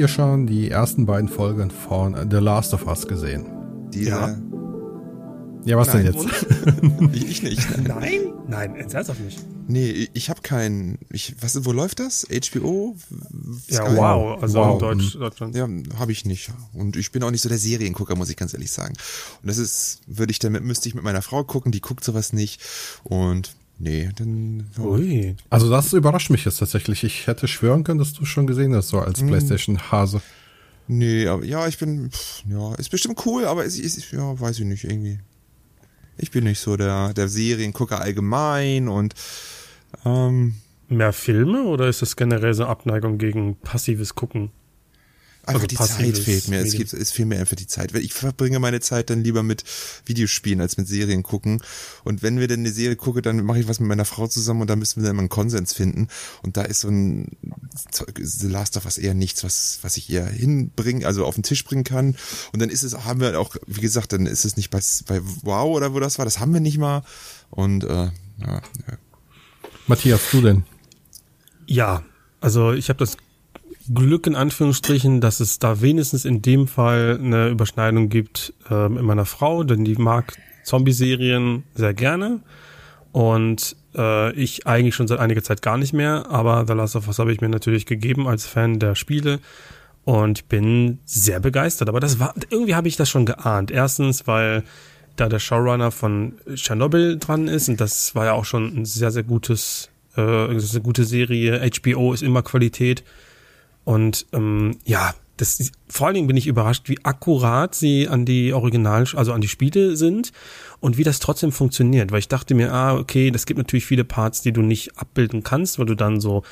ihr schon die ersten beiden Folgen von The Last of Us gesehen? Diese Ja. Ja, was Nein. denn jetzt? Ich, ich nicht. Nein? Nein, ernsthaft nicht. Nee, ich habe keinen. Ich, was, wo läuft das? HBO? Ja, Sky? wow. Also Wow. in Deutsch, Deutschland. Ja, habe ich nicht. Und ich bin auch nicht so der Seriengucker, muss ich ganz ehrlich sagen. Und das ist, würde ich damit, müsste ich mit meiner Frau gucken, die guckt sowas nicht. Und nee, dann. Ui. Also das überrascht mich jetzt tatsächlich. Ich hätte schwören können, dass du schon gesehen hast, so als PlayStation-Hase. Nee, aber ja, ich bin, pff, ja, ist bestimmt cool, aber es ist, ja, weiß ich nicht, irgendwie. Ich bin nicht so der, der Seriengucker allgemein und, ähm, Mehr Filme oder ist das generell so Abneigung gegen passives Gucken? Einfach Also die Zeit fehlt mir. Es, gibt, es fehlt mir einfach die Zeit. Ich verbringe meine Zeit dann lieber mit Videospielen als mit Serien gucken. Und wenn wir dann eine Serie gucken, dann mache ich was mit meiner Frau zusammen und da müssen wir dann mal einen Konsens finden. Und da ist so ein Zeug- The Last of Us eher nichts, was, was ich ihr hinbringen, also auf den Tisch bringen kann. Und dann ist es, haben wir auch, wie gesagt, dann ist es nicht bei, bei Wow oder wo das war, das haben wir nicht mal. Und äh, ja, ja. Matthias, du denn? Ja, also ich habe das Glück in Anführungsstrichen, dass es da wenigstens in dem Fall eine Überschneidung gibt äh, mit meiner Frau, denn die mag Zombie-Serien sehr gerne und äh, ich eigentlich schon seit einiger Zeit gar nicht mehr, aber The Last of Us habe ich mir natürlich gegeben als Fan der Spiele und bin sehr begeistert. Aber das war irgendwie habe ich das schon geahnt. Erstens, weil da der Showrunner von Chernobyl dran ist und das war ja auch schon ein sehr sehr gutes, äh, eine gute Serie. HBO ist immer Qualität und ähm, ja, das vor allen Dingen bin ich überrascht, wie akkurat sie an die Original, also an die Spiele sind und wie das trotzdem funktioniert. Weil ich dachte mir, ah, okay, das gibt natürlich viele Parts, die du nicht abbilden kannst, weil du dann so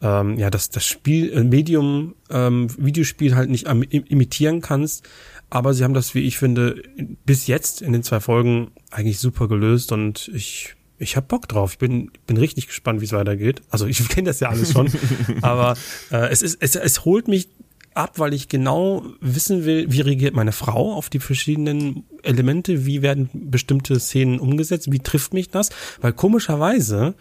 ähm, ja, das, das Spiel, äh, Medium, ähm, Videospiel halt nicht imitieren kannst. Aber sie haben das, wie ich finde, bis jetzt in den zwei Folgen eigentlich super gelöst und ich, ich hab Bock drauf. Ich bin, bin richtig gespannt, wie es weitergeht. Also ich kenne das ja alles schon, aber äh, es ist, es, es holt mich ab, weil ich genau wissen will, wie reagiert meine Frau auf die verschiedenen Elemente, wie werden bestimmte Szenen umgesetzt, wie trifft mich das? Weil komischerweise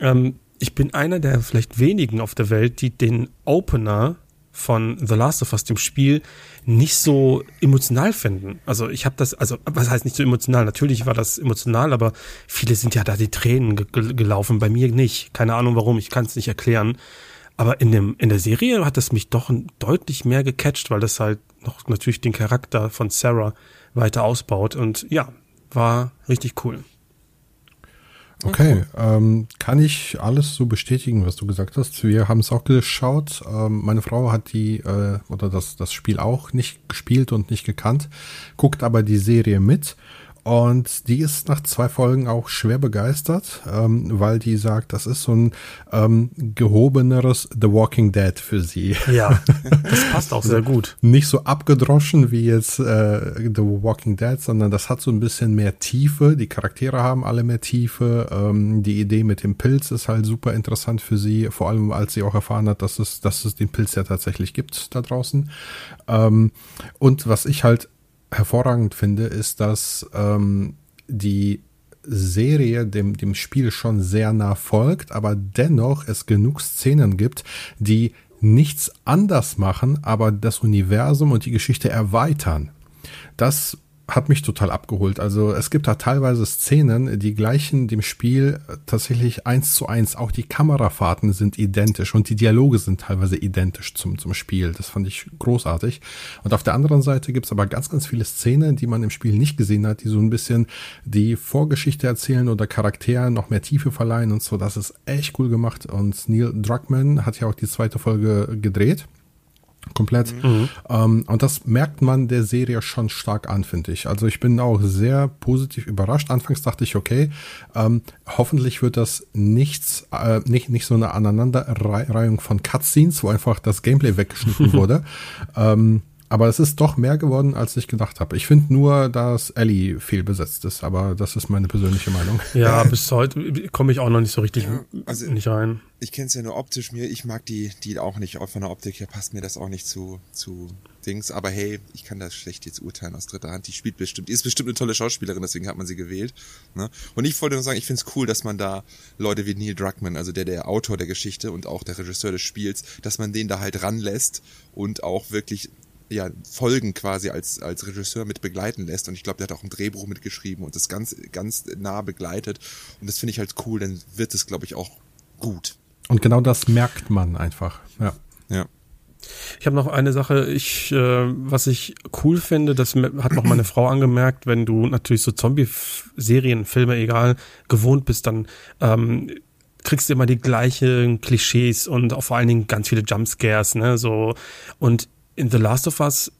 ähm, ich bin einer der vielleicht wenigen auf der Welt, die den Opener von The Last of Us, dem Spiel, nicht so emotional finden. Also ich habe das, also was heißt nicht so emotional? Natürlich war das emotional, aber viele sind ja da die Tränen ge ge gelaufen, bei mir nicht. Keine Ahnung warum, ich kann es nicht erklären. Aber in dem in der Serie hat es mich doch deutlich mehr gecatcht, weil das halt noch natürlich den Charakter von Sarah weiter ausbaut und ja, war richtig cool. Okay, ähm, kann ich alles so bestätigen, was du gesagt hast. Wir haben es auch geschaut. Ähm, meine Frau hat die äh, oder das das Spiel auch nicht gespielt und nicht gekannt, guckt aber die Serie mit und die ist nach zwei Folgen auch schwer begeistert, ähm, weil die sagt, das ist so ein ähm, gehobeneres The Walking Dead für sie. Ja, das passt auch sehr gut. Nicht so abgedroschen wie jetzt äh, The Walking Dead, sondern das hat so ein bisschen mehr Tiefe. Die Charaktere haben alle mehr Tiefe. Ähm, die Idee mit dem Pilz ist halt super interessant für sie, vor allem als sie auch erfahren hat, dass es, dass es den Pilz ja tatsächlich gibt da draußen. Ähm, und was ich halt hervorragend finde, ist, dass ähm, die Serie dem, dem Spiel schon sehr nah folgt, aber dennoch es genug Szenen gibt, die nichts anders machen, aber das Universum und die Geschichte erweitern. Das hat mich total abgeholt. Also es gibt da teilweise Szenen, die gleichen dem Spiel tatsächlich eins zu eins. Auch die Kamerafahrten sind identisch und die Dialoge sind teilweise identisch zum, zum Spiel. Das fand ich großartig. Und auf der anderen Seite gibt's aber ganz, ganz viele Szenen, die man im Spiel nicht gesehen hat, die so ein bisschen die Vorgeschichte erzählen oder Charakteren noch mehr Tiefe verleihen und so. Das ist echt cool gemacht. Und Neil Druckmann hat ja auch die zweite Folge gedreht komplett. Mhm. Ähm, und das merkt man der Serie schon stark an, finde ich. Also ich bin auch sehr positiv überrascht. Anfangs dachte ich, okay, ähm, hoffentlich wird das nichts, äh, nicht, nicht so eine Aneinanderreihung von Cutscenes, wo einfach das Gameplay weggeschnitten wurde. Ähm, Aber es ist doch mehr geworden, als ich gedacht habe. Ich finde nur, dass Ellie fehlbesetzt ist, aber das ist meine persönliche Meinung. Ja, bis heute komme ich auch noch nicht so richtig ja, also nicht rein. Ich kenne es ja nur optisch mir. Ich mag die, die auch nicht. Von der Optik her passt mir das auch nicht zu, zu Dings. Aber hey, ich kann das schlecht jetzt urteilen aus dritter Hand. Die spielt bestimmt, die ist bestimmt eine tolle Schauspielerin, deswegen hat man sie gewählt. Ne? Und ich wollte nur sagen, ich finde es cool, dass man da Leute wie Neil Druckmann, also der, der Autor der Geschichte und auch der Regisseur des Spiels, dass man den da halt ranlässt und auch wirklich ja, Folgen quasi als, als Regisseur mit begleiten lässt. Und ich glaube, der hat auch ein Drehbuch mitgeschrieben und das ganz, ganz nah begleitet. Und das finde ich halt cool, dann wird es, glaube ich, auch gut. Und genau das merkt man einfach, ja. Ja. Ich habe noch eine Sache, ich, äh, was ich cool finde, das hat noch meine Frau angemerkt, wenn du natürlich so Zombie-Serien, Filme, egal, gewohnt bist, dann ähm, kriegst du immer die gleichen Klischees und auch vor allen Dingen ganz viele Jumpscares, ne, so. Und in The Last of Us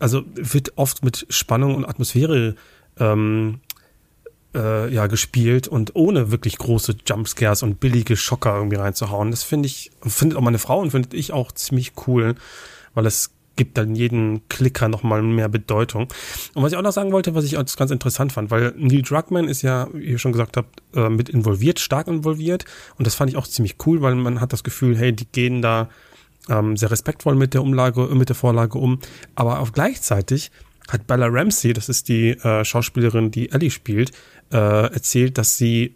also wird oft mit Spannung und Atmosphäre ähm, äh, ja gespielt und ohne wirklich große Jumpscares und billige Schocker irgendwie reinzuhauen. Das finde ich, findet auch meine Frau und finde ich auch ziemlich cool, weil es gibt dann jeden Klicker nochmal mehr Bedeutung. Und was ich auch noch sagen wollte, was ich ganz interessant fand, weil Neil Druckmann ist ja, wie ihr schon gesagt habt, äh, mit involviert, stark involviert. Und das fand ich auch ziemlich cool, weil man hat das Gefühl, hey, die gehen da ähm, sehr respektvoll mit der Umlage, mit der Vorlage um. Aber auch gleichzeitig hat Bella Ramsey, das ist die äh, Schauspielerin, die Ellie spielt, äh, erzählt, dass sie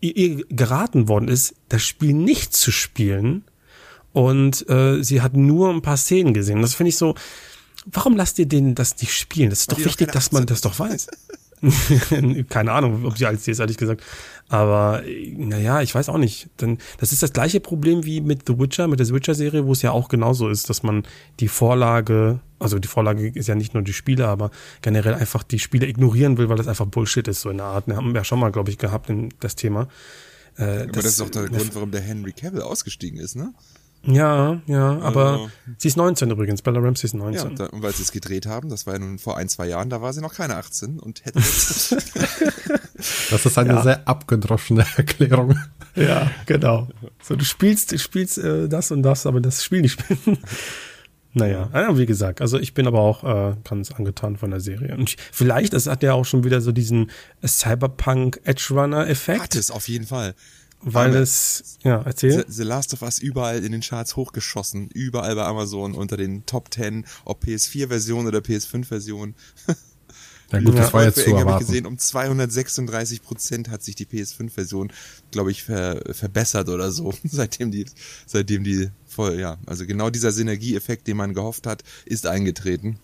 ihr geraten worden ist, das Spiel nicht zu spielen. Und äh, sie hat nur ein paar Szenen gesehen. Das finde ich so, warum lasst ihr denen das nicht spielen? Das ist doch wichtig, dass man das doch weiß. Keine Ahnung, ob sie als ist, ehrlich gesagt. Aber naja, ich weiß auch nicht. Denn das ist das gleiche Problem wie mit The Witcher, mit der The Witcher-Serie, wo es ja auch genauso ist, dass man die Vorlage, also die Vorlage ist ja nicht nur die Spiele, aber generell einfach die Spiele ignorieren will, weil das einfach Bullshit ist, so in der Art. Wir haben ja schon mal, glaube ich, gehabt in das Thema. Äh, aber das, das ist auch der Grund, warum der Henry Cavill ausgestiegen ist, ne? Ja, ja, aber also, sie ist 19 übrigens. Bella Ramsey ist 19. Ja, da, und weil sie es gedreht haben, das war ja nun vor ein, zwei Jahren, da war sie noch keine 18 und hätte jetzt Das ist eine ja. sehr abgedroschene Erklärung. Ja, genau. So, du spielst, du spielst äh, das und das, aber das Spiel nicht spielen. Naja, wie gesagt, also ich bin aber auch äh, ganz angetan von der Serie. Und ich, vielleicht, es hat ja auch schon wieder so diesen Cyberpunk Edge Runner Effekt. Hat es auf jeden Fall weil Aber es, ja, erzähl. The, The, Last of Us überall in den Charts hochgeschossen, überall bei Amazon unter den Top 10, ob PS4-Version oder PS5-Version. Ja gut, das war jetzt zu erwarten. Ich gesehen, um 236 Prozent hat sich die PS5-Version, glaube ich, ver, verbessert oder so, seitdem die, seitdem die voll, ja, also genau dieser Synergieeffekt, den man gehofft hat, ist eingetreten.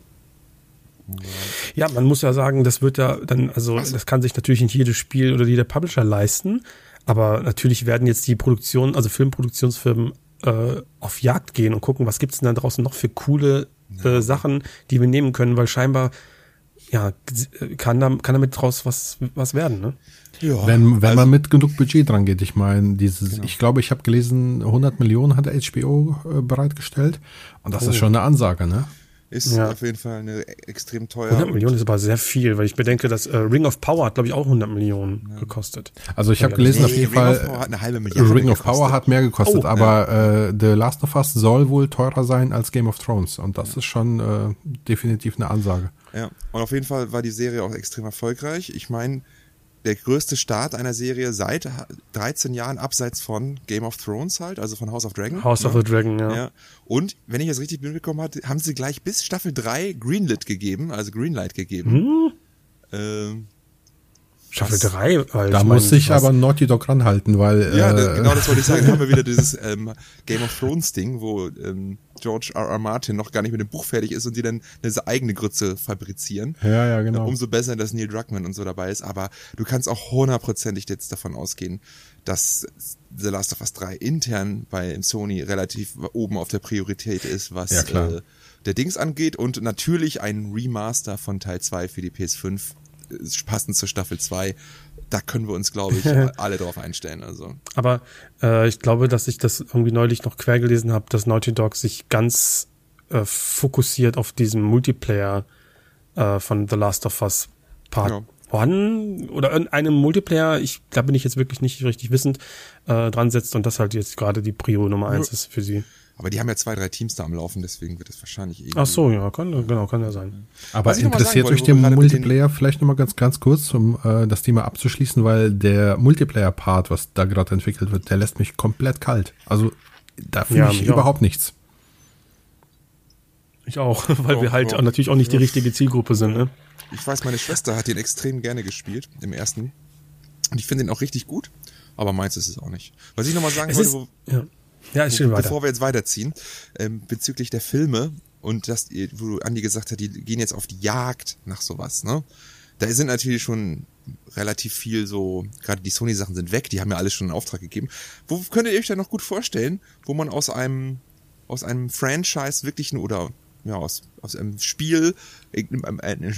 Ja, man muss ja sagen, das wird ja dann, also das kann sich natürlich nicht jedes Spiel oder jeder Publisher leisten, aber natürlich werden jetzt die Produktionen, also Filmproduktionsfirmen, äh, auf Jagd gehen und gucken, was gibt's denn da draußen noch für coole äh, Sachen, die wir nehmen können, weil scheinbar ja, kann, da, kann damit draus was, was werden, ne? Ja, wenn wenn also, man mit genug Budget dran geht. Ich meine, dieses, genau. ich glaube, ich habe gelesen, 100 Millionen hat HBO äh, bereitgestellt und das oh. ist schon eine Ansage, ne? Ist ja. auf jeden Fall eine extrem teuer. 100 Millionen ist aber sehr viel, weil ich bedenke, dass äh, Ring of Power hat, glaube ich, auch 100 Millionen ja. gekostet. Also ich habe gelesen, nee, auf jeden Ring Fall, of hat eine Ring of Power hat mehr gekostet, oh, aber ja. äh, The Last of Us soll wohl teurer sein als Game of Thrones und das ist schon äh, definitiv eine Ansage. Ja, und auf jeden Fall war die Serie auch extrem erfolgreich. Ich meine, der größte Start einer Serie seit 13 Jahren abseits von Game of Thrones halt, also von House of Dragon. House ne? of the Dragon, ja. ja. Und wenn ich das richtig mitbekommen habe, haben sie gleich bis Staffel 3 Greenlit gegeben, also Greenlight gegeben. Hm? Ähm, Staffel 3, weil Da muss sich aber Naughty Dog ranhalten, weil. Ja, äh, genau das wollte ich sagen. haben wir wieder dieses ähm, Game of Thrones Ding, wo ähm, George R. R. Martin noch gar nicht mit dem Buch fertig ist und die dann eine eigene Grütze fabrizieren. Ja, ja, genau. Umso besser, dass Neil Druckmann und so dabei ist. Aber du kannst auch hundertprozentig jetzt davon ausgehen, dass The Last of Us 3 intern bei Sony relativ oben auf der Priorität ist, was ja, äh, der Dings angeht und natürlich ein Remaster von Teil 2 für die PS5 passend zur Staffel 2. Da können wir uns, glaube ich, alle drauf einstellen. Also. Aber äh, ich glaube, dass ich das irgendwie neulich noch quer gelesen habe, dass Naughty Dog sich ganz äh, fokussiert auf diesen Multiplayer äh, von The Last of Us Part ja. One oder irgendeinem Multiplayer, ich da bin ich jetzt wirklich nicht richtig wissend, äh, dran setzt und das halt jetzt gerade die Prio Nummer eins ja. ist für sie. Aber die haben ja zwei, drei Teams da am Laufen, deswegen wird es wahrscheinlich irgendwie. Ach so, ja, kann, genau, kann ja sein. Aber interessiert euch der Multiplayer vielleicht nochmal ganz, ganz kurz, um äh, das Thema abzuschließen, weil der Multiplayer-Part, was da gerade entwickelt wird, der lässt mich komplett kalt. Also da fühle ja, ich überhaupt auch. nichts. Ich auch, weil oh, wir halt oh. natürlich auch nicht die richtige Zielgruppe sind, ne? Ich weiß, meine Schwester hat den extrem gerne gespielt, im ersten. Und ich finde ihn auch richtig gut, aber meins ist es auch nicht. Was ich nochmal sagen es wollte, ist, wo, ja. Ja, ist schön weiter. Bevor wir jetzt weiterziehen, ähm, bezüglich der Filme und das, wo Andi gesagt hat, die gehen jetzt auf die Jagd nach sowas, ne? Da sind natürlich schon relativ viel so, gerade die Sony-Sachen sind weg, die haben ja alles schon in Auftrag gegeben. Wo könntet ihr euch da noch gut vorstellen, wo man aus einem, aus einem Franchise wirklich oder ja, aus, aus einem Spiel im,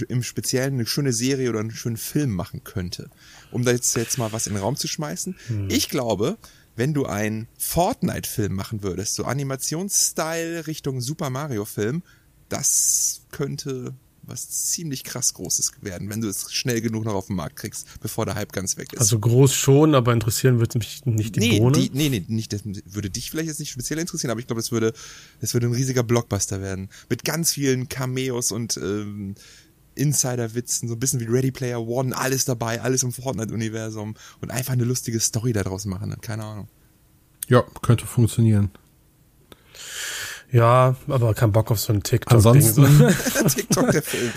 im Speziellen eine schöne Serie oder einen schönen Film machen könnte. Um da jetzt, jetzt mal was in den Raum zu schmeißen. Hm. Ich glaube, wenn du einen Fortnite-Film machen würdest, so Animationsstyle Richtung Super Mario-Film, das könnte was ziemlich krass Großes werden, wenn du es schnell genug noch auf den Markt kriegst, bevor der Hype ganz weg ist. Also groß schon, aber interessieren wird mich nicht die nee, Bohne. Die, nee, nee, nicht, das würde dich vielleicht jetzt nicht speziell interessieren, aber ich glaube, es würde, es würde ein riesiger Blockbuster werden. Mit ganz vielen Cameos und ähm, Insider-Witzen, so ein bisschen wie Ready Player One, alles dabei, alles im Fortnite-Universum und einfach eine lustige Story daraus machen, keine Ahnung. Ja, könnte funktionieren. Ja, aber kein Bock auf so ein TikTok. Ansonsten TikTok der Film.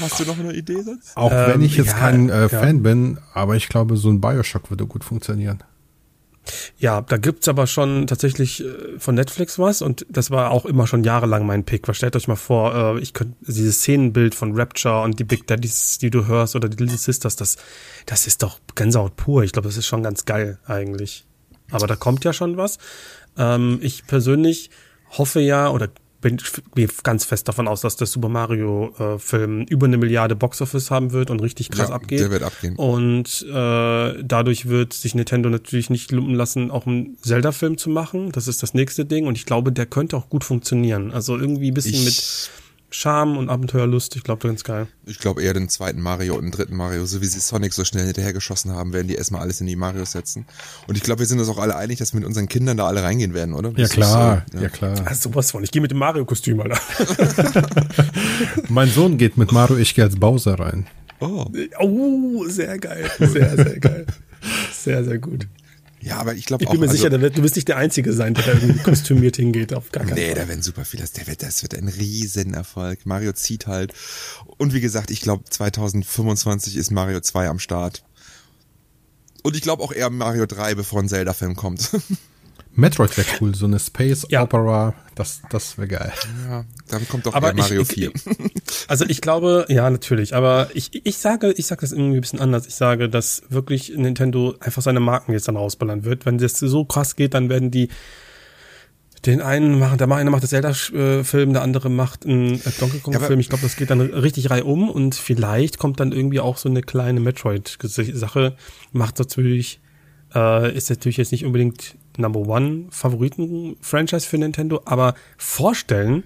Hast du noch eine Idee sonst? Auch ähm, wenn ich jetzt ja, kein äh, Fan ja. bin, aber ich glaube, so ein Bioshock würde gut funktionieren. Ja, da gibt's aber schon tatsächlich äh, von Netflix was und das war auch immer schon jahrelang mein Pick. Was stellt euch mal vor, äh, ich könnte dieses Szenenbild von Rapture und die Big Daddies, die du hörst oder die Little Sisters, das, das ist doch Gänsehaut pur. Ich glaube, das ist schon ganz geil eigentlich. Aber da kommt ja schon was. Ähm, ich persönlich hoffe ja oder bin, bin ganz fest davon aus, dass der Super Mario äh, Film über eine Milliarde Boxoffice haben wird und richtig krass ja, abgeht. Der wird abgehen. Und äh, dadurch wird sich Nintendo natürlich nicht lumpen lassen, auch einen Zelda-Film zu machen. Das ist das nächste Ding und ich glaube, der könnte auch gut funktionieren. Also irgendwie ein bisschen ich mit Charme und Abenteuerlust. Ich glaube, ganz geil. Ich glaube eher den zweiten Mario und den dritten Mario. So wie sie Sonic so schnell hinterhergeschossen haben, werden die erstmal alles in die Mario setzen. Und ich glaube, wir sind uns auch alle einig, dass wir mit unseren Kindern da alle reingehen werden, oder? Ja, klar. So, ja. ja. klar. Also sowas von. Ich gehe mit dem Mario-Kostüm, Alter. mein Sohn geht mit Mario, ich gehe als Bowser rein. Oh. Oh, sehr geil. Sehr, sehr geil. Sehr, sehr gut. Ja, aber ich glaube auch. Ich bin mir also, sicher, wird, du wirst nicht der Einzige sein, der da irgendwie kostümiert hingeht, auf gar keinen nee, Fall. Nee, da werden super viele. Das wird, das wird ein Riesenerfolg. Mario zieht halt. Und wie gesagt, ich glaube, 2025 ist Mario 2 am Start. Und ich glaube auch eher Mario 3, bevor ein Zelda-Film kommt. Metroid wäre cool, so eine Space ja. Opera, das, das wäre geil. Ja, dann kommt doch aber Mario ich, 4. also ich glaube, ja, natürlich, aber ich, ich sage, ich sage das irgendwie ein bisschen anders. Ich sage, dass wirklich Nintendo einfach seine Marken jetzt dann rausballern wird. Wenn das so krass geht, dann werden die den einen machen, der eine macht das Zelda-Film, der andere macht einen Donkey Kong-Film. ich glaube, das geht dann richtig reihum und vielleicht kommt dann irgendwie auch so eine kleine Metroid-Sache. Macht natürlich, äh, ist natürlich jetzt nicht unbedingt Number One Favoriten-Franchise für Nintendo, aber vorstellen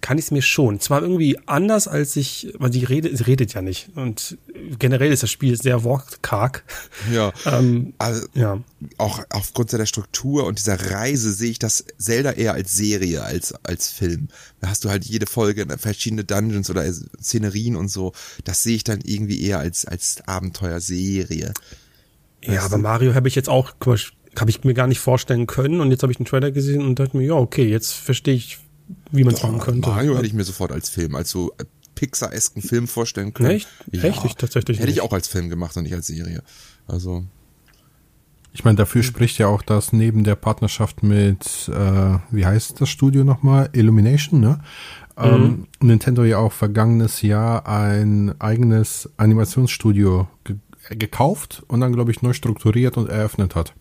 kann ich es mir schon. Zwar irgendwie anders als ich, weil sie redet, sie redet ja nicht. Und generell ist das Spiel sehr wortkarg. Ja. ähm, also, ja. Auch aufgrund der Struktur und dieser Reise sehe ich das Zelda eher als Serie, als, als Film. Da hast du halt jede Folge verschiedene Dungeons oder Szenerien und so. Das sehe ich dann irgendwie eher als, als Abenteuerserie. Ja, aber Mario habe ich jetzt auch habe ich mir gar nicht vorstellen können. Und jetzt habe ich den Trailer gesehen und dachte mir, ja, okay, jetzt verstehe ich, wie man es machen könnte. Mario hätte ich mir sofort als Film, als so Pixar-esken Film vorstellen können. Echt? Ja, Echt? Ich tatsächlich Hätte nicht. ich auch als Film gemacht und nicht als Serie. Also. Ich meine, dafür spricht ja auch, dass neben der Partnerschaft mit, äh, wie heißt das Studio nochmal? Illumination, ne? Ähm, mhm. Ähm, Nintendo ja auch vergangenes Jahr ein eigenes Animationsstudio ge gekauft und dann, glaube ich, neu strukturiert und eröffnet hat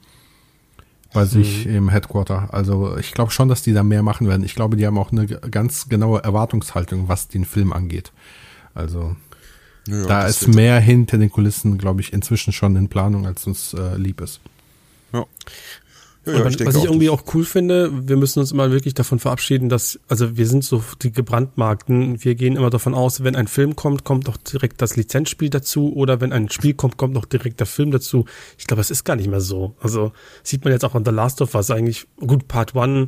bei sich mhm. im Headquarter. Also ich glaube schon, dass die da mehr machen werden. Ich glaube, die haben auch eine ganz genaue Erwartungshaltung, was den Film angeht. Also ja, da ist mehr hinter den Kulissen, glaube ich, inzwischen schon in Planung, als uns äh, lieb ist. Ja. Ja, was ich denke ich irgendwie auch cool finde, wir müssen uns immer wirklich davon verabschieden, dass, also wir sind so die gebrandmarkten, wir gehen immer davon aus, wenn ein Film kommt, kommt doch direkt das Lizenzspiel dazu oder wenn ein Spiel kommt, kommt noch direkt der Film dazu. Ich glaube, es ist gar nicht mehr so. Also sieht man jetzt auch an The Last of Us eigentlich, gut, Part One,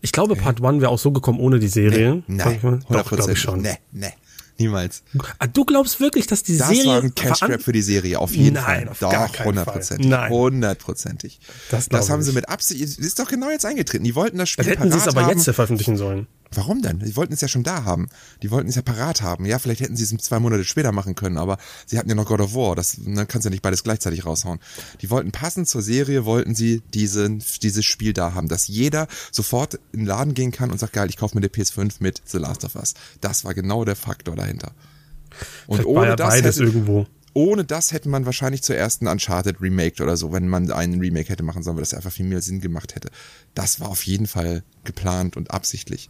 ich glaube, Part One wäre auch so gekommen ohne die Serie. Sag Nein, ich mal. 100 Doch, glaube ich schon. Nee, nee, niemals. Ah, du glaubst wirklich, dass die Das Serie war ein Cash veran- Grab für die Serie, auf jeden Nein, Fall. auf Doch, gar keinen hundertprozentig. Fall. Nein. Hundertprozentig. Das Das, haben ich. sie mit Absicht, ist doch genau jetzt eingetreten. Die wollten das Spiel Dann hätten sie es aber haben. jetzt veröffentlichen sollen. Warum denn? Die wollten es ja schon da haben. Die wollten es ja parat haben. Ja, vielleicht hätten sie es zwei Monate später machen können, aber sie hatten ja noch God of War. Das dann kannst du ja nicht beides gleichzeitig raushauen. Die wollten passend zur Serie, wollten sie diesen, dieses Spiel da haben, dass jeder sofort in den Laden gehen kann und sagt, geil, ich kaufe mir die PS5 mit The Last of Us. Das war genau der Faktor dahinter. Und Vielleicht war ja beides hätte, irgendwo. ohne das hätte man wahrscheinlich zur ersten Uncharted remaked oder so, wenn man einen Remake hätte machen sollen, weil das einfach viel mehr Sinn gemacht hätte. Das war auf jeden Fall geplant und absichtlich.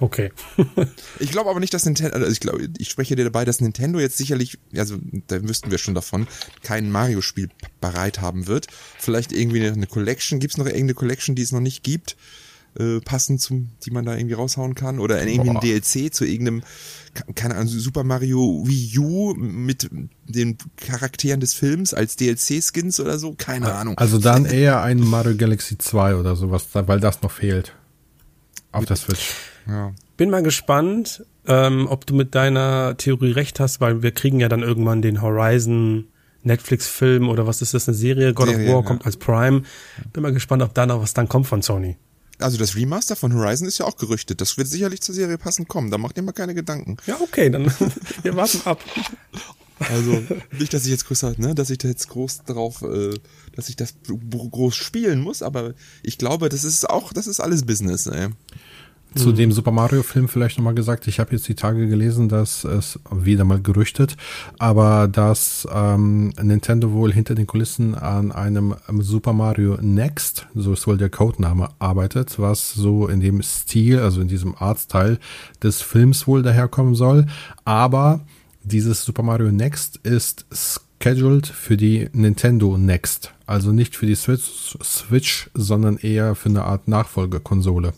Okay. Ich glaube aber nicht, dass Nintendo, also ich glaube, ich spreche dir dabei, dass Nintendo jetzt sicherlich, also da wüssten wir schon davon, kein Mario-Spiel bereit haben wird. Vielleicht irgendwie eine, eine Collection, gibt's noch irgendeine Collection, die es noch nicht gibt, äh, passend zum, die man da irgendwie raushauen kann? Oder irgendwie ein. DLC zu irgendeinem, ke- keine Ahnung, Super Mario Wii U mit den Charakteren des Films als DLC-Skins oder so? Keine Ahnung. Also dann eher ein Mario Galaxy 2 oder sowas, weil das noch fehlt. Auf der Switch. Ja. Bin mal gespannt, ähm, ob du mit deiner Theorie recht hast, weil wir kriegen ja dann irgendwann den Horizon Netflix-Film oder was ist das, eine Serie? God Serie, of War ja. kommt als Prime. Bin mal gespannt, ob da noch was dann kommt von Sony. Also das Remaster von Horizon ist ja auch gerüchtet. Das wird sicherlich zur Serie passend kommen. Da macht ihr mal keine Gedanken. Ja, okay, dann wir warten ab. Also nicht, dass ich jetzt groß, ne, dass ich da jetzt groß drauf, äh, dass ich das groß spielen muss, aber ich glaube, das ist auch, das ist alles Business. Ey. Zu dem Super Mario Film vielleicht nochmal gesagt, ich habe jetzt die Tage gelesen, dass es wieder mal gerüchtet, aber dass ähm, Nintendo wohl hinter den Kulissen an einem ähm, Super Mario Next, so ist wohl der Codename, arbeitet, was so in dem Stil, also in diesem Artstyle des Films wohl daherkommen soll. Aber dieses Super Mario Next ist scheduled für die Nintendo Next, also nicht für die Switch, Switch sondern eher für eine Art Nachfolgekonsole.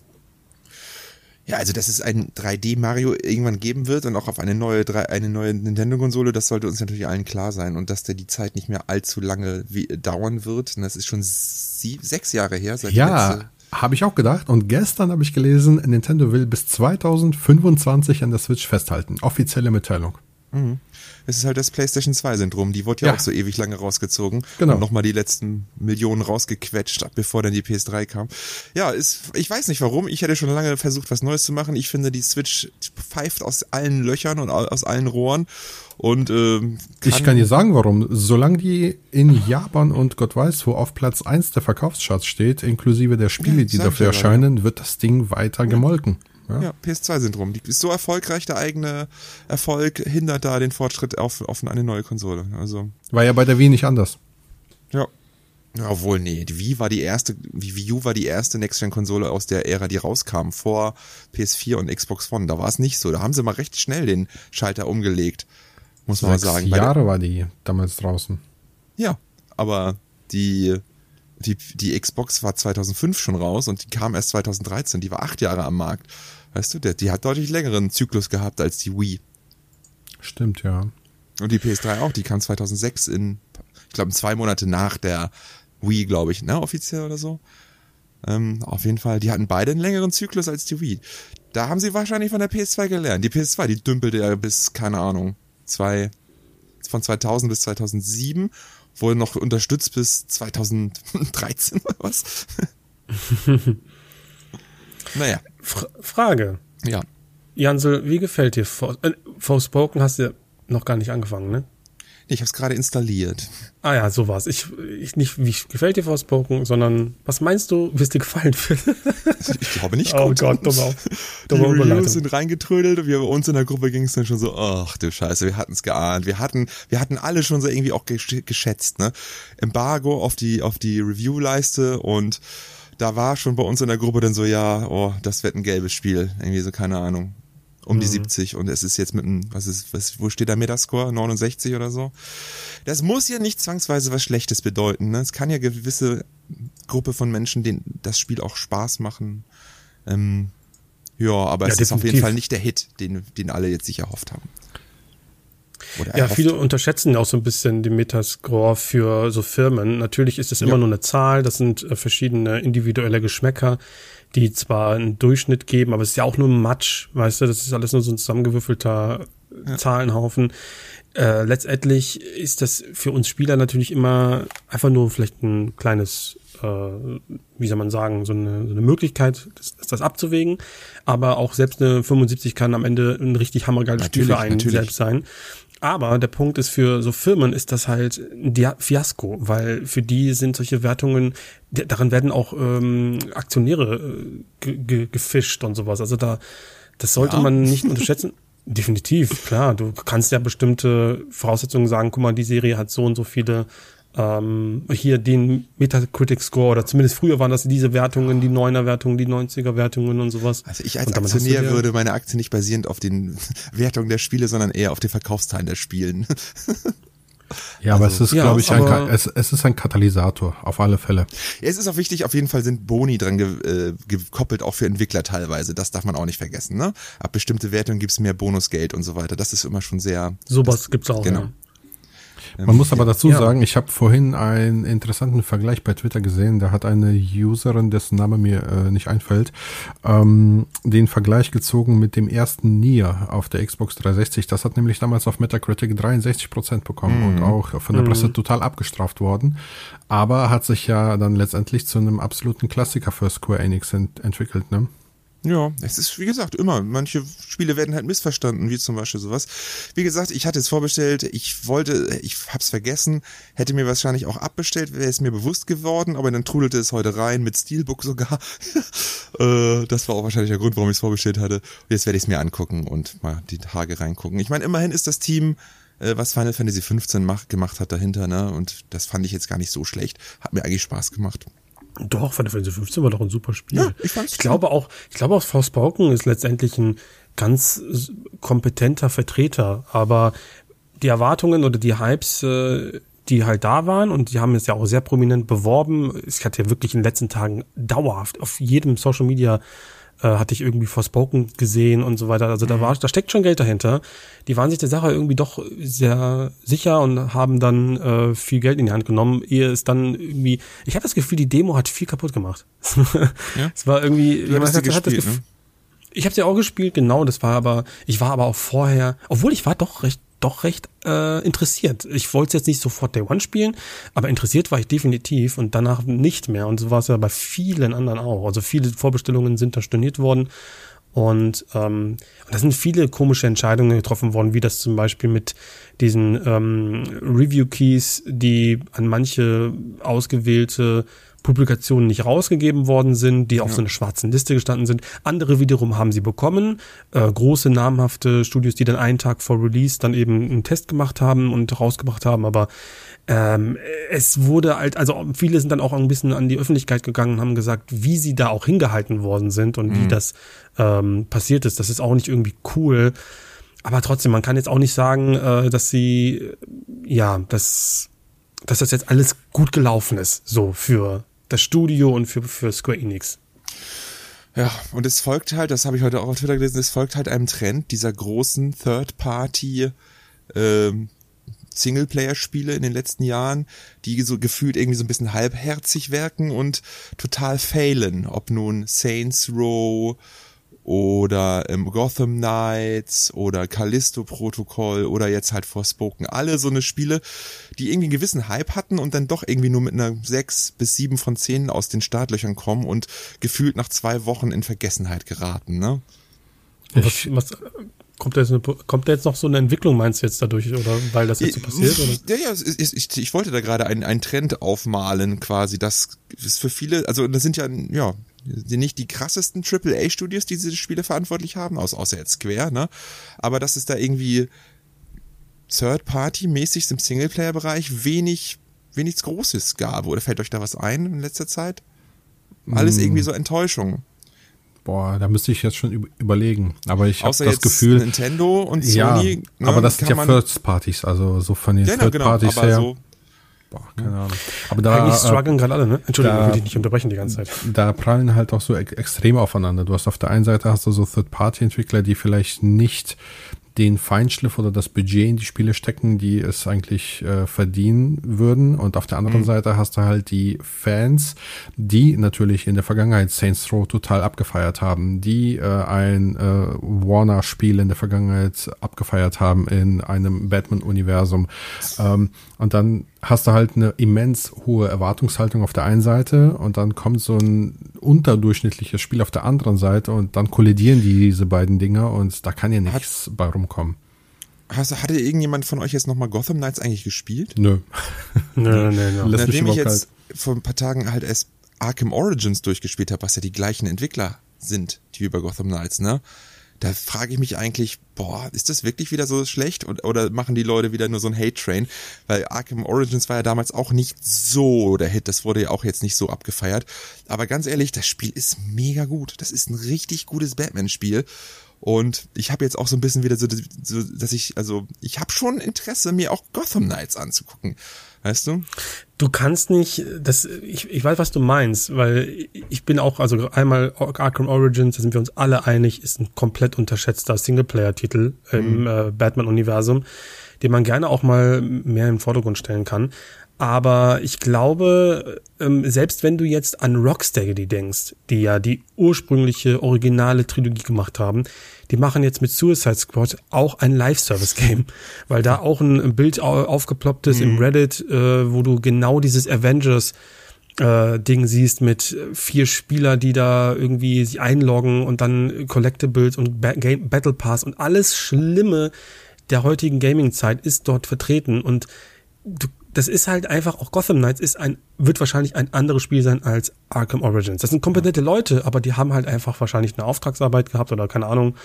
Ja, also dass es ein 3D Mario irgendwann geben wird und auch auf eine neue, eine neue Nintendo-Konsole, das sollte uns natürlich allen klar sein und dass der die Zeit nicht mehr allzu lange wie, dauern wird. Und das ist schon sie, sechs Jahre her seit Ja, habe ich auch gedacht. Und gestern habe ich gelesen, Nintendo will bis 2025 an der Switch festhalten. Offizielle Mitteilung. Es ist halt das PlayStation 2 Syndrom. Die wurde ja, Ja. auch so ewig lange rausgezogen. Genau. Und nochmal die letzten Millionen rausgequetscht, bevor dann die PS3 kam. Ja, ist, ich weiß nicht warum. Ich hätte schon lange versucht, was Neues zu machen. Ich finde, die Switch pfeift aus allen Löchern und au- aus allen Rohren. Und ähm, ich kann dir sagen, warum. Solange die in Japan und Gott weiß, wo auf Platz 1 der Verkaufscharts steht, inklusive der Spiele, Ja, die dafür ja erscheinen, wird das Ding weiter gemolken. Ja. Ja, PS2-Syndrom. Die ist so erfolgreich, der eigene Erfolg hindert da den Fortschritt auf, auf eine neue Konsole. Also, War ja bei der Wii nicht anders. ja. Obwohl, nee, die Wii war die erste, die Wii U war die erste Next-Gen-Konsole aus der Ära, die rauskam, vor PS4 und Xbox One. Da war es nicht so. Da haben sie mal recht schnell den Schalter umgelegt. Muss man mal sagen. Jahre war die damals draußen. Ja, aber die, die, die Xbox war 2005 schon raus und die kam erst 2013. Die war acht Jahre am Markt. Weißt du, der, die hat deutlich längeren Zyklus gehabt als die Wii. Stimmt, ja. Und die PS3 auch, die kam 2006 in, ich glaube, zwei Monate nach der Wii, glaube ich, ne, offiziell oder so. Ähm, auf jeden Fall, die hatten beide einen längeren Zyklus als die Wii. Da haben sie wahrscheinlich von der PS2 gelernt. Die PS2, die dümpelte ja bis, keine Ahnung, zwei, von 2000 bis 2007, wurde noch unterstützt bis 2013 oder was. naja, Fra Frage. ja. Jansel, wie gefällt dir For äh, Forspoken? Hast du noch gar nicht angefangen, ne? Ich habe es gerade installiert. Ah ja, so war's. Ich, ich nicht, wie gefällt dir Forspoken, sondern was meinst du, wie es dir gefallen wird? Ich glaube nicht oh gut. Gott, dumme, Die dumme Reviews sind reingetrödelt und wir bei uns in der Gruppe ging es dann schon so, ach du Scheiße, wir hatten es geahnt. Wir hatten, wir hatten alle schon so irgendwie auch gesch- geschätzt, ne? Embargo auf die, auf die Review-Leiste und da war schon bei uns in der Gruppe dann so, ja, oh, das wird ein gelbes Spiel. Irgendwie so, keine Ahnung. um die 70 und es ist jetzt mit einem, was ist, was, wo steht da Metascore? 69 oder so. Das muss ja nicht zwangsweise was Schlechtes bedeuten. Ne? Es kann ja gewisse Gruppe von Menschen, denen das Spiel auch Spaß machen. Ähm, ja, aber Ja, es ist auf jeden definitiv. Fall nicht der Hit, den, den alle jetzt sich erhofft haben. Oder Ja, viele unterschätzen auch so ein bisschen den Metascore für so Firmen. Natürlich ist es immer Ja. nur eine Zahl, das sind äh, verschiedene individuelle Geschmäcker, die zwar einen Durchschnitt geben, aber es ist ja auch nur ein Matsch, weißt du, das ist alles nur so ein zusammengewürfelter äh, Zahlenhaufen. Äh, letztendlich ist das für uns Spieler natürlich immer einfach nur vielleicht ein kleines, äh, wie soll man sagen, so eine, so eine Möglichkeit, das, das abzuwägen. Aber auch selbst eine 75 kann am Ende ein richtig hammergeiles Spiel Natürlich, für einen natürlich. selbst sein. Aber der Punkt ist, für so Firmen ist das halt ein Fiasko, weil für die sind solche Wertungen, daran werden auch ähm, Aktionäre äh, ge ge gefischt und sowas. Also da, das sollte Ja. man nicht unterschätzen. Definitiv, klar. Du kannst ja bestimmte Voraussetzungen sagen, guck mal, die Serie hat so und so viele ähm, hier den Metacritic Score oder zumindest früher waren das diese Wertungen, die 9er Wertungen, die 90er Wertungen und sowas. Also ich als Aktionär dir- würde meine Aktie nicht basierend auf den Wertungen der Spiele, sondern eher auf den Verkaufszahlen der Spielen. Ja, aber es ist, ja, glaube ich, ein, es, es ist ein Katalysator, auf alle Fälle. Ja, es ist auch wichtig, auf jeden Fall sind Boni dran ge äh, gekoppelt, auch für Entwickler teilweise. Das darf man auch nicht vergessen. Ne? Ab bestimmte Wertungen gibt's mehr Bonusgeld und so weiter. Das ist immer schon sehr. Sowas gibt's auch. Genau. Ja. Man muss aber dazu Ja. sagen, ich habe vorhin einen interessanten Vergleich bei Twitter gesehen. Da hat eine Userin, dessen Name mir äh, nicht einfällt, ähm, den Vergleich gezogen mit dem ersten Nier auf der Xbox 360. Das hat nämlich damals auf Metacritic 63 Prozent bekommen und auch von der Presse total abgestraft worden. Aber hat sich ja dann letztendlich zu einem absoluten Klassiker für Square Enix ent entwickelt. Ne? Ja, es ist wie gesagt immer. Manche Spiele werden halt missverstanden, wie zum Beispiel sowas. Wie gesagt, ich hatte es vorbestellt, ich wollte, ich hab's vergessen, hätte mir wahrscheinlich auch abbestellt, wäre es mir bewusst geworden, aber dann trudelte es heute rein mit Steelbook sogar. äh, das war auch wahrscheinlich der Grund, warum ich es vorbestellt hatte. Jetzt werde ich es mir angucken und mal die Tage reingucken. Ich meine, immerhin ist das Team äh, was Final Fantasy 15 macht, gemacht hat dahinter, ne? Und das fand ich jetzt gar nicht so schlecht. Hat mir eigentlich Spaß gemacht. Doch, Final Fantasy 15 war doch ein super Spiel. Ja, ich ich glaube auch, ich glaube auch Forspoken ist letztendlich ein ganz kompetenter Vertreter, aber die Erwartungen oder die Hypes, äh, die halt da waren und die haben es ja auch sehr prominent beworben. Ich hatte ja wirklich in den letzten Tagen dauerhaft auf jedem Social Media äh, hatte ich irgendwie Forspoken gesehen und so weiter. Also da war, da steckt schon Geld dahinter. Die waren sich der Sache irgendwie doch sehr sicher und haben dann äh, viel Geld in die Hand genommen, ehe es dann irgendwie. Ich habe das Gefühl, die Demo hat viel kaputt gemacht. Es war irgendwie. Du man die hat- das gespielt, Gef- ne? Ich habe sie auch gespielt, genau. Das war aber. Ich war aber auch vorher, obwohl ich war doch recht doch recht äh, interessiert. Ich wollte es jetzt nicht sofort Day One spielen, aber interessiert war ich definitiv und danach nicht mehr. Und so war es ja bei vielen anderen auch. Also viele Vorbestellungen sind da storniert worden. Und ähm, da sind viele komische Entscheidungen getroffen worden, wie das zum Beispiel mit diesen ähm, Review-Keys, die an manche ausgewählte Publikationen nicht rausgegeben worden sind, die auf so einer schwarzen Liste gestanden sind. Andere wiederum haben sie bekommen. Äh, große namhafte Studios, die dann einen Tag vor Release dann eben einen Test gemacht haben und rausgebracht haben. Aber ähm, es wurde halt, also viele sind dann auch ein bisschen an die Öffentlichkeit gegangen und haben gesagt, wie sie da auch hingehalten worden sind und wie das ähm, passiert ist. Das ist auch nicht irgendwie cool. Aber trotzdem, man kann jetzt auch nicht sagen, äh, dass sie, äh, ja, dass, dass das jetzt alles gut gelaufen ist, so für das Studio und für, für Square Enix. Ja, und es folgt halt, das habe ich heute auch auf Twitter gelesen, es folgt halt einem Trend dieser großen Third-Party ähm, Singleplayer-Spiele in den letzten Jahren, die so gefühlt irgendwie so ein bisschen halbherzig wirken und total failen. Ob nun Saints Row oder ähm, Gotham Knights oder Callisto Protocol oder jetzt halt Forspoken. Alle so eine Spiele, die irgendwie einen gewissen Hype hatten und dann doch irgendwie nur mit einer 6 bis 7 von 10 aus den Startlöchern kommen und gefühlt nach zwei Wochen in Vergessenheit geraten, ne? Was, was, kommt, da jetzt eine, kommt da jetzt noch so eine Entwicklung, meinst du jetzt dadurch, oder weil das jetzt so passiert? Oder? Ja, ja, es ist, ich, ich wollte da gerade einen, einen Trend aufmalen, quasi. Das ist für viele, also das sind ja, ja, sind nicht die krassesten AAA-Studios, die diese Spiele verantwortlich haben, außer, außer jetzt Square, ne? Aber dass es da irgendwie Third-Party-mäßig im Singleplayer-Bereich wenig, wenig Großes gab. Oder fällt euch da was ein in letzter Zeit? Alles irgendwie so Enttäuschung. Boah, da müsste ich jetzt schon überlegen. Aber ich habe das Gefühl. Nintendo und ja, Sony. ne, aber das sind ja First Parties, also so von den Ja, Third genau, Parties her. so, Boah, keine Ahnung. Aber da, Eigentlich äh, strugglen gerade alle, ne? Entschuldigung, da- ich will dich nicht unterbrechen die ganze Zeit. da prallen halt auch so ex extrem aufeinander. Du hast auf der einen Seite hast du so Third-Party-Entwickler, die vielleicht nicht den Feinschliff oder das Budget in die Spiele stecken, die es eigentlich äh, verdienen würden. Und auf der anderen Seite hast du halt die Fans, die natürlich in der Vergangenheit Saints Row total abgefeiert haben, die äh, ein äh, Warner-Spiel in der Vergangenheit abgefeiert haben in einem Batman-Universum. Ähm, und dann hast du halt eine immens hohe Erwartungshaltung auf der einen Seite und dann kommt so ein unterdurchschnittliches Spiel auf der anderen Seite und dann kollidieren die, diese beiden Dinger und da kann ja nichts bei rumkommen. hast, hatte irgendjemand von euch jetzt nochmal Gotham Knights eigentlich gespielt? Nö. Nö, nö, nö. Mich Nachdem ich jetzt vor ein paar Tagen halt erst Arkham Origins durchgespielt habe, was ja die gleichen Entwickler sind, die über Gotham Knights, ne? Da frage ich mich eigentlich, boah, ist das wirklich wieder so schlecht oder, oder machen die Leute wieder nur so ein Hate-Train? Weil Arkham Origins war ja damals auch nicht so der Hit, das wurde ja auch jetzt nicht so abgefeiert. Aber ganz ehrlich, das Spiel ist mega gut. Das ist ein richtig gutes Batman-Spiel. Und ich habe jetzt auch so ein bisschen wieder so, so dass ich, also ich habe schon Interesse, mir auch Gotham Knights anzugucken. Weißt du? Du kannst nicht, das, ich, ich weiß, was du meinst, weil ich bin auch, also einmal Arkham Origins, da sind wir uns alle einig, ist ein komplett unterschätzter Singleplayer-Titel im äh, Batman-Universum, den man gerne auch mal mehr im Vordergrund stellen kann. Aber ich glaube, ähm, selbst wenn du jetzt an Rocksteady denkst, die ja die ursprüngliche originale Trilogie gemacht haben, die machen jetzt mit Suicide Squad auch ein Live-Service-Game, weil da auch ein Bild au- aufgeploppt ist im Reddit, äh, wo du genau dieses Avengers äh, Ding siehst mit vier Spieler, die da irgendwie sich einloggen und dann Collectibles und ba Game Battle Pass und alles Schlimme der heutigen Gaming-Zeit ist dort vertreten. Und du, das ist halt einfach, auch Gotham Knights ist ein, wird wahrscheinlich ein anderes Spiel sein als Arkham Origins. Das sind kompetente Leute, aber die haben halt einfach wahrscheinlich eine Auftragsarbeit gehabt oder keine Ahnung.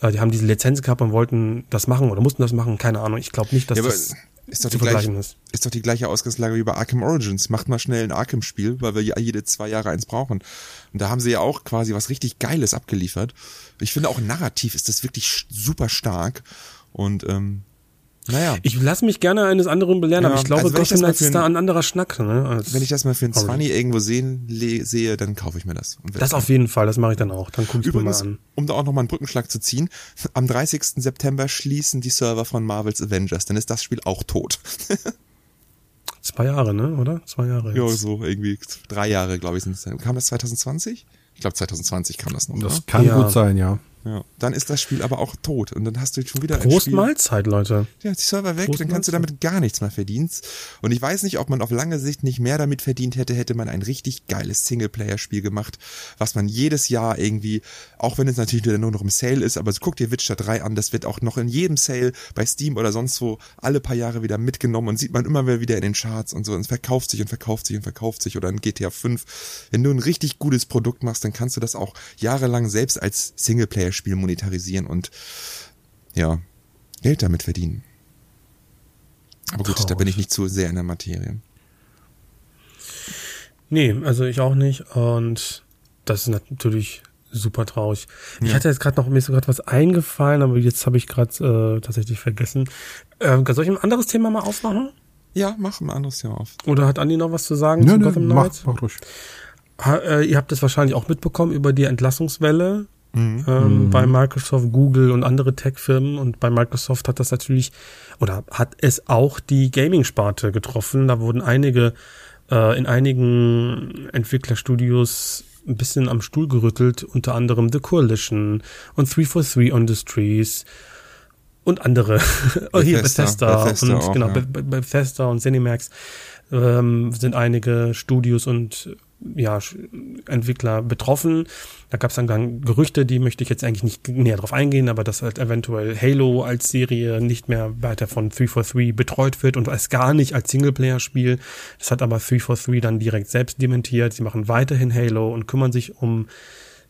Äh, Die haben diese Lizenz gehabt und wollten das machen oder mussten das machen, keine Ahnung. Ich glaube nicht, dass Ja, das ist doch, die gleiche, ist. ist doch die gleiche Ausgangslage wie bei Arkham Origins. Macht mal schnell ein Arkham-Spiel, weil wir ja jede zwei Jahre eins brauchen. Und da haben sie ja auch quasi was richtig Geiles abgeliefert. Ich finde auch narrativ ist das wirklich super stark. Und ähm, naja, Ich lasse mich gerne eines anderen belehren, Ja, aber ich glaube, also wenn ich Gotham das mal Knights für ist da ein- anderer Schnack. Ne, als wenn ich das mal für einen Origins. 20 irgendwo sehen, le sehe, dann kaufe ich mir das. Das auf jeden Fall, das mache ich dann auch. Dann guck ich mir mal an. um da auch nochmal einen Brückenschlag zu ziehen, am 30. September schließen die Server von Marvel's Avengers, dann ist das Spiel auch tot. Zwei Jahre, ne? Oder? Zwei Jahre. Ja, jetzt. so irgendwie drei Jahre, glaube ich, sind es dann. Kam das 2020? Ich glaube 2020 kam das noch. Das ne? kann Ja. gut sein, ja. Ja. Dann ist das Spiel aber auch tot und dann hast du schon wieder ein Prost Spiel. Mahlzeit, Leute. Ja, die Server weg, Prost dann kannst du Mahlzeit. damit gar nichts mehr verdienen. Und ich weiß nicht, ob man auf lange Sicht nicht mehr damit verdient hätte, hätte man ein richtig geiles Singleplayer-Spiel gemacht, was man jedes Jahr irgendwie, auch wenn es natürlich wieder nur noch im Sale ist, aber guck dir Witcher 3 an, das wird auch noch in jedem Sale bei Steam oder sonst wo alle paar Jahre wieder mitgenommen und sieht man immer wieder in den Charts und so und es verkauft sich und verkauft sich und verkauft sich oder in GTA 5. Wenn du ein richtig gutes Produkt machst, dann kannst du das auch jahrelang selbst als Singleplayer-Spiel monetarisieren und ja, Geld damit verdienen. Aber gut, da Traurig. bin ich nicht zu sehr in der Materie. Nee, also ich auch nicht. Und das ist natürlich super traurig. Ich hatte jetzt gerade noch, mir ist gerade was eingefallen, aber jetzt habe ich gerade äh, tatsächlich vergessen. Ähm, soll ich ein anderes Thema mal aufmachen? Ja, mach ein anderes Jahr auf. Oder hat Andi noch was zu sagen Nö, zu nö, Gotham mach, mach ruhig. Ha, äh, ihr habt das wahrscheinlich auch mitbekommen über die Entlassungswelle Mhm. ähm, bei Microsoft, Google und andere Tech-Firmen. Und bei Microsoft hat das natürlich, oder hat es auch die Gaming-Sparte getroffen. Da wurden einige, äh, in einigen Entwicklerstudios ein bisschen am Stuhl gerüttelt, unter anderem The Coalition und 343 Industries und andere. oh, hier Bethesda. Bethesda, Bethesda und auch, genau, ja. Be- Be- Bethesda und Cinemax ähm, sind einige Studios und ja, Entwickler betroffen. Da gab es dann, dann Gerüchte, die möchte ich jetzt eigentlich nicht näher drauf eingehen, aber dass halt eventuell Halo als Serie nicht mehr weiter von 343 betreut wird und es gar nicht als Singleplayer-Spiel. Das hat aber 343 dann direkt selbst dementiert. Sie machen weiterhin Halo und kümmern sich um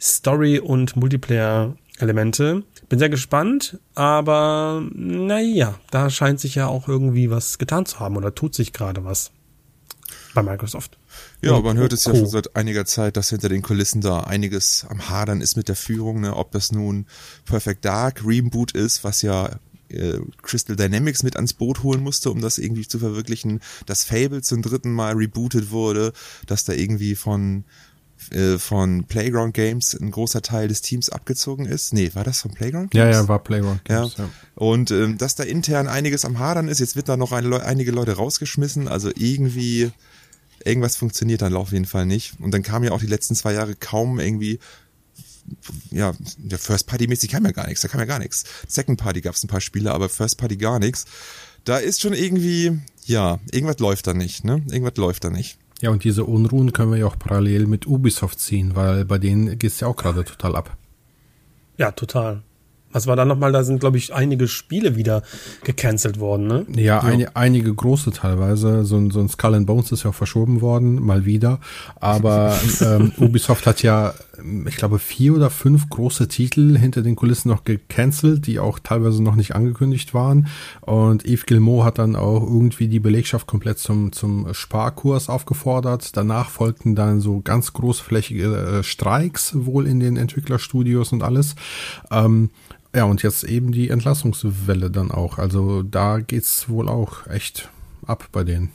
Story- und Multiplayer-Elemente. Bin sehr gespannt, aber naja, da scheint sich ja auch irgendwie was getan zu haben oder tut sich gerade was bei Microsoft. Ja, man hört es ja schon seit einiger Zeit, dass hinter den Kulissen da einiges am Hadern ist mit der Führung, ne? ob das nun Perfect Dark Reboot ist, was ja äh, Crystal Dynamics mit ans Boot holen musste, um das irgendwie zu verwirklichen, dass Fable zum dritten Mal rebootet wurde, dass da irgendwie von äh, von Playground Games ein großer Teil des Teams abgezogen ist. Nee, war das von Playground Games? Ja, ja, war Playground Games. Ja. ja. Und ähm, dass da intern einiges am Hadern ist, jetzt wird da noch eine, einige Leute rausgeschmissen, also irgendwie irgendwas funktioniert dann auf jeden Fall nicht. Und dann kam ja auch die letzten zwei Jahre kaum irgendwie ja, der First Party mäßig kam ja gar nichts, da kam ja gar nichts. Second Party gab es ein paar Spiele, aber First Party gar nichts. Da ist schon irgendwie, ja, irgendwas läuft da nicht, ne? Irgendwas läuft da nicht. Ja, und diese Unruhen können wir ja auch parallel mit Ubisoft ziehen, weil bei denen geht es ja auch gerade total ab. Ja, total. Was war da nochmal? Da sind, glaube ich, einige Spiele wieder gecancelt worden, ne? Ja. Ein, einige große teilweise. So, ein so ein Skull and Bones ist ja auch verschoben worden, mal wieder. Aber ähm, Ubisoft hat ja, ich glaube, vier oder fünf große Titel hinter den Kulissen noch gecancelt, die auch teilweise noch nicht angekündigt waren. Und Yves Gilmot hat dann auch irgendwie die Belegschaft komplett zum, zum Sparkurs aufgefordert. Danach folgten dann so ganz großflächige äh, Streiks wohl in den Entwicklerstudios und alles. Ähm, ja, und jetzt eben die Entlassungswelle dann auch. Also da geht's wohl auch echt ab bei denen.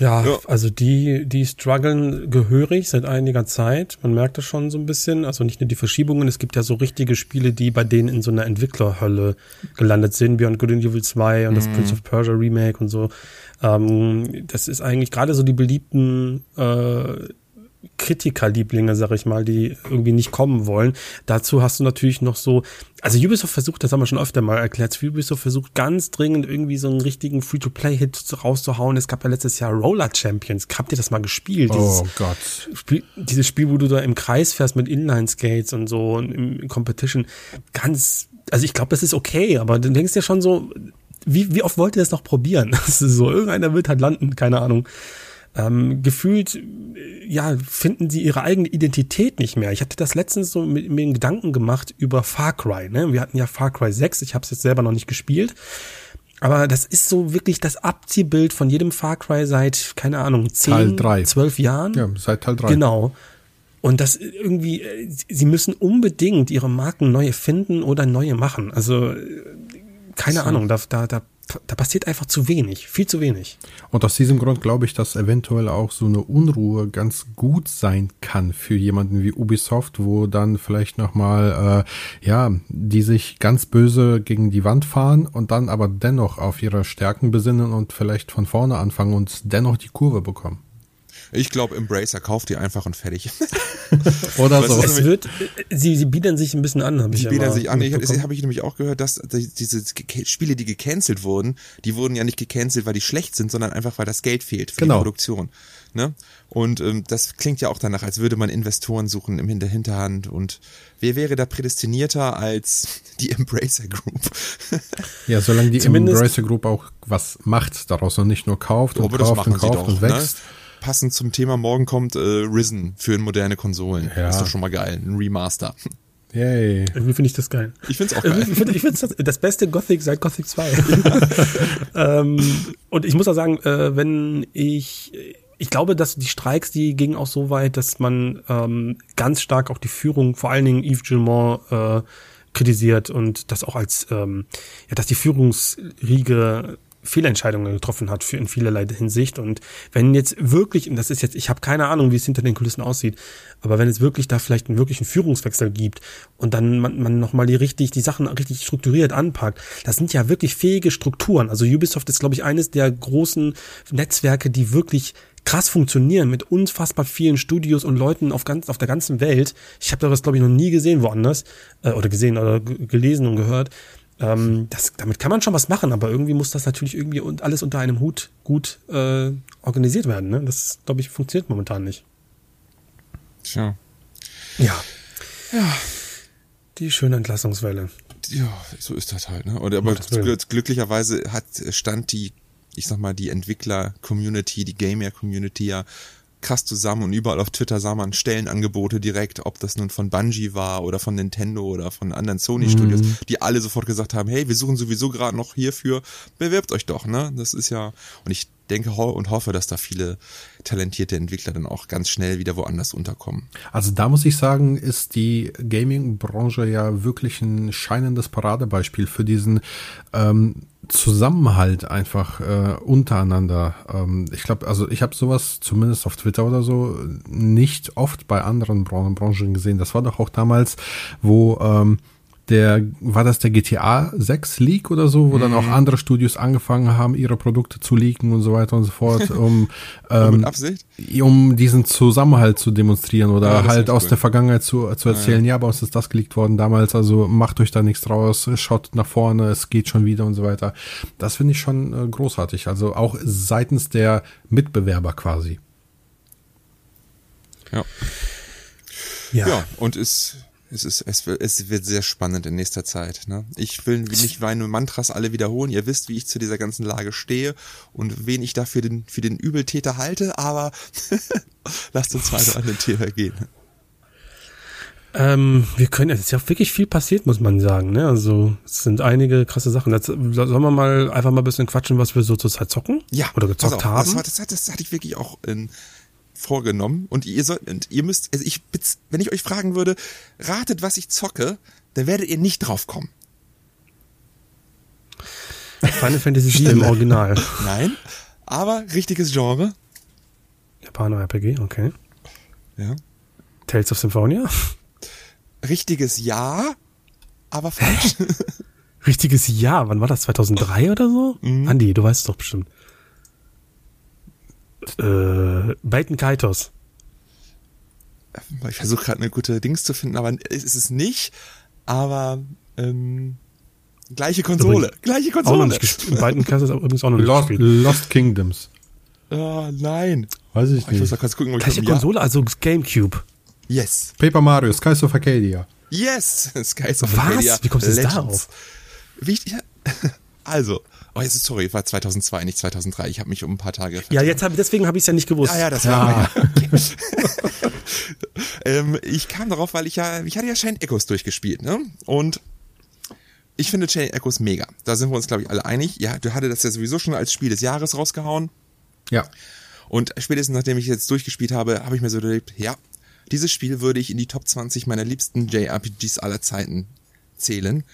Ja, ja, also die, die strugglen gehörig seit einiger Zeit. Man merkt das schon so ein bisschen. Also nicht nur die Verschiebungen, es gibt ja so richtige Spiele, die bei denen in so einer Entwicklerhölle gelandet sind. Beyond Good and Evil 2 und mhm. das Prince of Persia Remake und so. Ähm, das ist eigentlich gerade so die beliebten äh, Kritikerlieblinge, sag ich mal, die irgendwie nicht kommen wollen. Dazu hast du natürlich noch so, also Ubisoft versucht, das haben wir schon öfter mal erklärt, Ubisoft versucht ganz dringend irgendwie so einen richtigen Free-to-Play-Hit rauszuhauen. Es gab ja letztes Jahr Roller Champions. Habt ihr das mal gespielt? Dieses oh Gott. Spiel, dieses Spiel, wo du da im Kreis fährst mit Inline-Skates und so und im Competition. Ganz, also ich glaube, das ist okay, aber du denkst ja schon so, wie, wie oft wollt ihr das noch probieren? So, irgendeiner wird halt landen, keine Ahnung. Ähm, gefühlt, ja, finden sie ihre eigene Identität nicht mehr. Ich hatte das letztens so mit, mir Gedanken gemacht über Far Cry. Ne? Wir hatten ja Far Cry 6, ich habe es jetzt selber noch nicht gespielt. Aber das ist so wirklich das Abziehbild von jedem Far Cry seit, keine Ahnung, 10, 12 Jahren. Ja, seit Teil 3. Genau. Und das irgendwie, sie müssen unbedingt ihre Marken neue finden oder neue machen. Also, keine so. Ahnung, da, da, da da passiert einfach zu wenig, viel zu wenig. Und aus diesem Grund glaube ich, dass eventuell auch so eine Unruhe ganz gut sein kann für jemanden wie Ubisoft, wo dann vielleicht nochmal, äh, ja, die sich ganz böse gegen die Wand fahren und dann aber dennoch auf ihre Stärken besinnen und vielleicht von vorne anfangen und dennoch die Kurve bekommen. Ich glaube, Embracer kauft die einfach und fertig. Oder so. Es wird, sie, sie bieten sich ein bisschen an, habe ich Sie bieten sich an. Ich, habe ich nämlich auch gehört, dass diese Spiele, die gecancelt wurden, die wurden ja nicht gecancelt, weil die schlecht sind, sondern einfach, weil das Geld fehlt für genau. die Produktion. Ne? Und ähm, das klingt ja auch danach, als würde man Investoren suchen im Hinter Hinterhand. Und wer wäre da prädestinierter als die Embracer Group? ja, solange die Zumindest Embracer Group auch was macht daraus und nicht nur kauft und kauft und kauft und wächst. Ne? Passend zum Thema morgen kommt äh, Risen für moderne Konsolen. Ja. Ist doch schon mal geil. Ein Remaster. Yay. Irgendwie finde ich das geil. Ich finde es auch geil. Ich finde ich find's das, das beste Gothic seit Gothic 2. ähm, und ich muss auch sagen, äh, wenn ich, ich glaube, dass die Streiks, die gingen auch so weit, dass man ähm, ganz stark auch die Führung, vor allen Dingen Yves Gilmont, äh, kritisiert und das auch als, ähm, ja, dass die Führungsriege Fehlentscheidungen getroffen hat für in vielerlei Hinsicht. Und wenn jetzt wirklich, und das ist jetzt, ich habe keine Ahnung, wie es hinter den Kulissen aussieht, aber wenn es wirklich da vielleicht einen wirklichen Führungswechsel gibt und dann man, man nochmal die richtig, die Sachen richtig strukturiert anpackt, das sind ja wirklich fähige Strukturen. Also Ubisoft ist, glaube ich, eines der großen Netzwerke, die wirklich krass funktionieren mit unfassbar vielen Studios und Leuten auf ganz auf der ganzen Welt. Ich habe das glaube ich noch nie gesehen woanders äh, oder gesehen oder gelesen und gehört. Ähm, das, damit kann man schon was machen, aber irgendwie muss das natürlich irgendwie und alles unter einem Hut gut äh, organisiert werden. Ne? Das, glaube ich, funktioniert momentan nicht. Tja. Ja. Ja. Die schöne Entlassungswelle. Ja, so ist das halt. Ne? Und, aber glücklicherweise hat stand die, ich sag mal, die Entwickler-Community, die Gamer-Community ja krass zusammen und überall auf Twitter sah man Stellenangebote direkt, ob das nun von Bungie war oder von Nintendo oder von anderen Sony Studios, Mhm. die alle sofort gesagt haben, hey, wir suchen sowieso gerade noch hierfür, bewirbt euch doch, ne? Das ist ja, und ich denke und hoffe, dass da viele talentierte Entwickler dann auch ganz schnell wieder woanders unterkommen. Also da muss ich sagen, ist die Gaming-Branche ja wirklich ein scheinendes Paradebeispiel für diesen ähm, Zusammenhalt einfach äh, untereinander. Ähm, ich glaube, also ich habe sowas zumindest auf Twitter oder so nicht oft bei anderen Bran Branchen gesehen. Das war doch auch damals, wo ähm, der, war das der GTA 6 Leak oder so, wo dann auch andere Studios angefangen haben, ihre Produkte zu leaken und so weiter und so fort, um, ähm, Mit Absicht? um diesen Zusammenhalt zu demonstrieren oder Ja, halt ist aus cool. der Vergangenheit zu, zu erzählen, ja, bei uns ist das geleakt worden damals, also macht euch da nichts draus, schaut nach vorne, es geht schon wieder und so weiter. Das finde ich schon äh, großartig, also auch seitens der Mitbewerber quasi. Ja. Ja. Ja, und es, es, ist, es, wird, es wird sehr spannend in nächster Zeit. Ne? Ich will nicht meine Mantras alle wiederholen. Ihr wisst, wie ich zu dieser ganzen Lage stehe und wen ich da für den, für den Übeltäter halte, aber lasst uns weiter an den Thema gehen. Ähm, wir können, es ist ja wirklich viel passiert, muss man sagen. Ne? Also es sind einige krasse Sachen. Jetzt, sollen wir mal einfach mal ein bisschen quatschen, was wir so zurzeit zocken? Ja, Oder gezockt auf, haben? Das, das, das hatte ich wirklich auch ähm, vorgenommen. Und ihr sollt, und ihr müsst, also ich, wenn ich euch fragen würde, ratet, was ich zocke, dann werdet ihr nicht drauf kommen. Final Fantasy VII im Original. Nein, aber richtiges Genre. Japaner-RPG, okay. Ja. Tales of Symphonia? Richtiges Ja, aber falsch. Richtiges Ja, wann war das? 2003 oder so? Mhm. Andi, du weißt es doch bestimmt. Äh, Baiten Kaitos. Ich versuche gerade eine gute Dings zu finden, aber es ist es nicht. Aber ähm, gleiche Konsole, Übrigens gleiche Auch noch Konsole. nicht gespielt. Baiten Kaitos übrigens auch noch nicht Lost, gespielt. Lost Kingdoms. Oh, nein. Weiß ich Ich muss nicht. mal kurz gucken, ich Gleiche auf dem Ja- Konsole, also Gamecube. Yes, Paper Mario, Skies of Arcadia. yes. Skies of Was? Arcadia Wie kommst du jetzt darauf? Wie ich, ja, also, oh, jetzt ist sorry, war 2002, nicht 2003. Ich habe mich um ein paar Tage. Ja, jetzt hab, deswegen habe ich es ja nicht gewusst. Ja, ja, das war ja. ähm, ich kam darauf, weil ich ja, ich hatte ja Chain Echoes durchgespielt, ne? Und ich finde Chain Echoes mega. Da sind wir uns, glaube ich, alle einig. Ja, du hatte das ja sowieso schon als Spiel des Jahres rausgehauen. Ja. Und spätestens nachdem ich jetzt durchgespielt habe, habe ich mir so überlegt, ja, dieses Spiel würde ich in die Top 20 meiner liebsten JRPGs aller Zeiten zählen.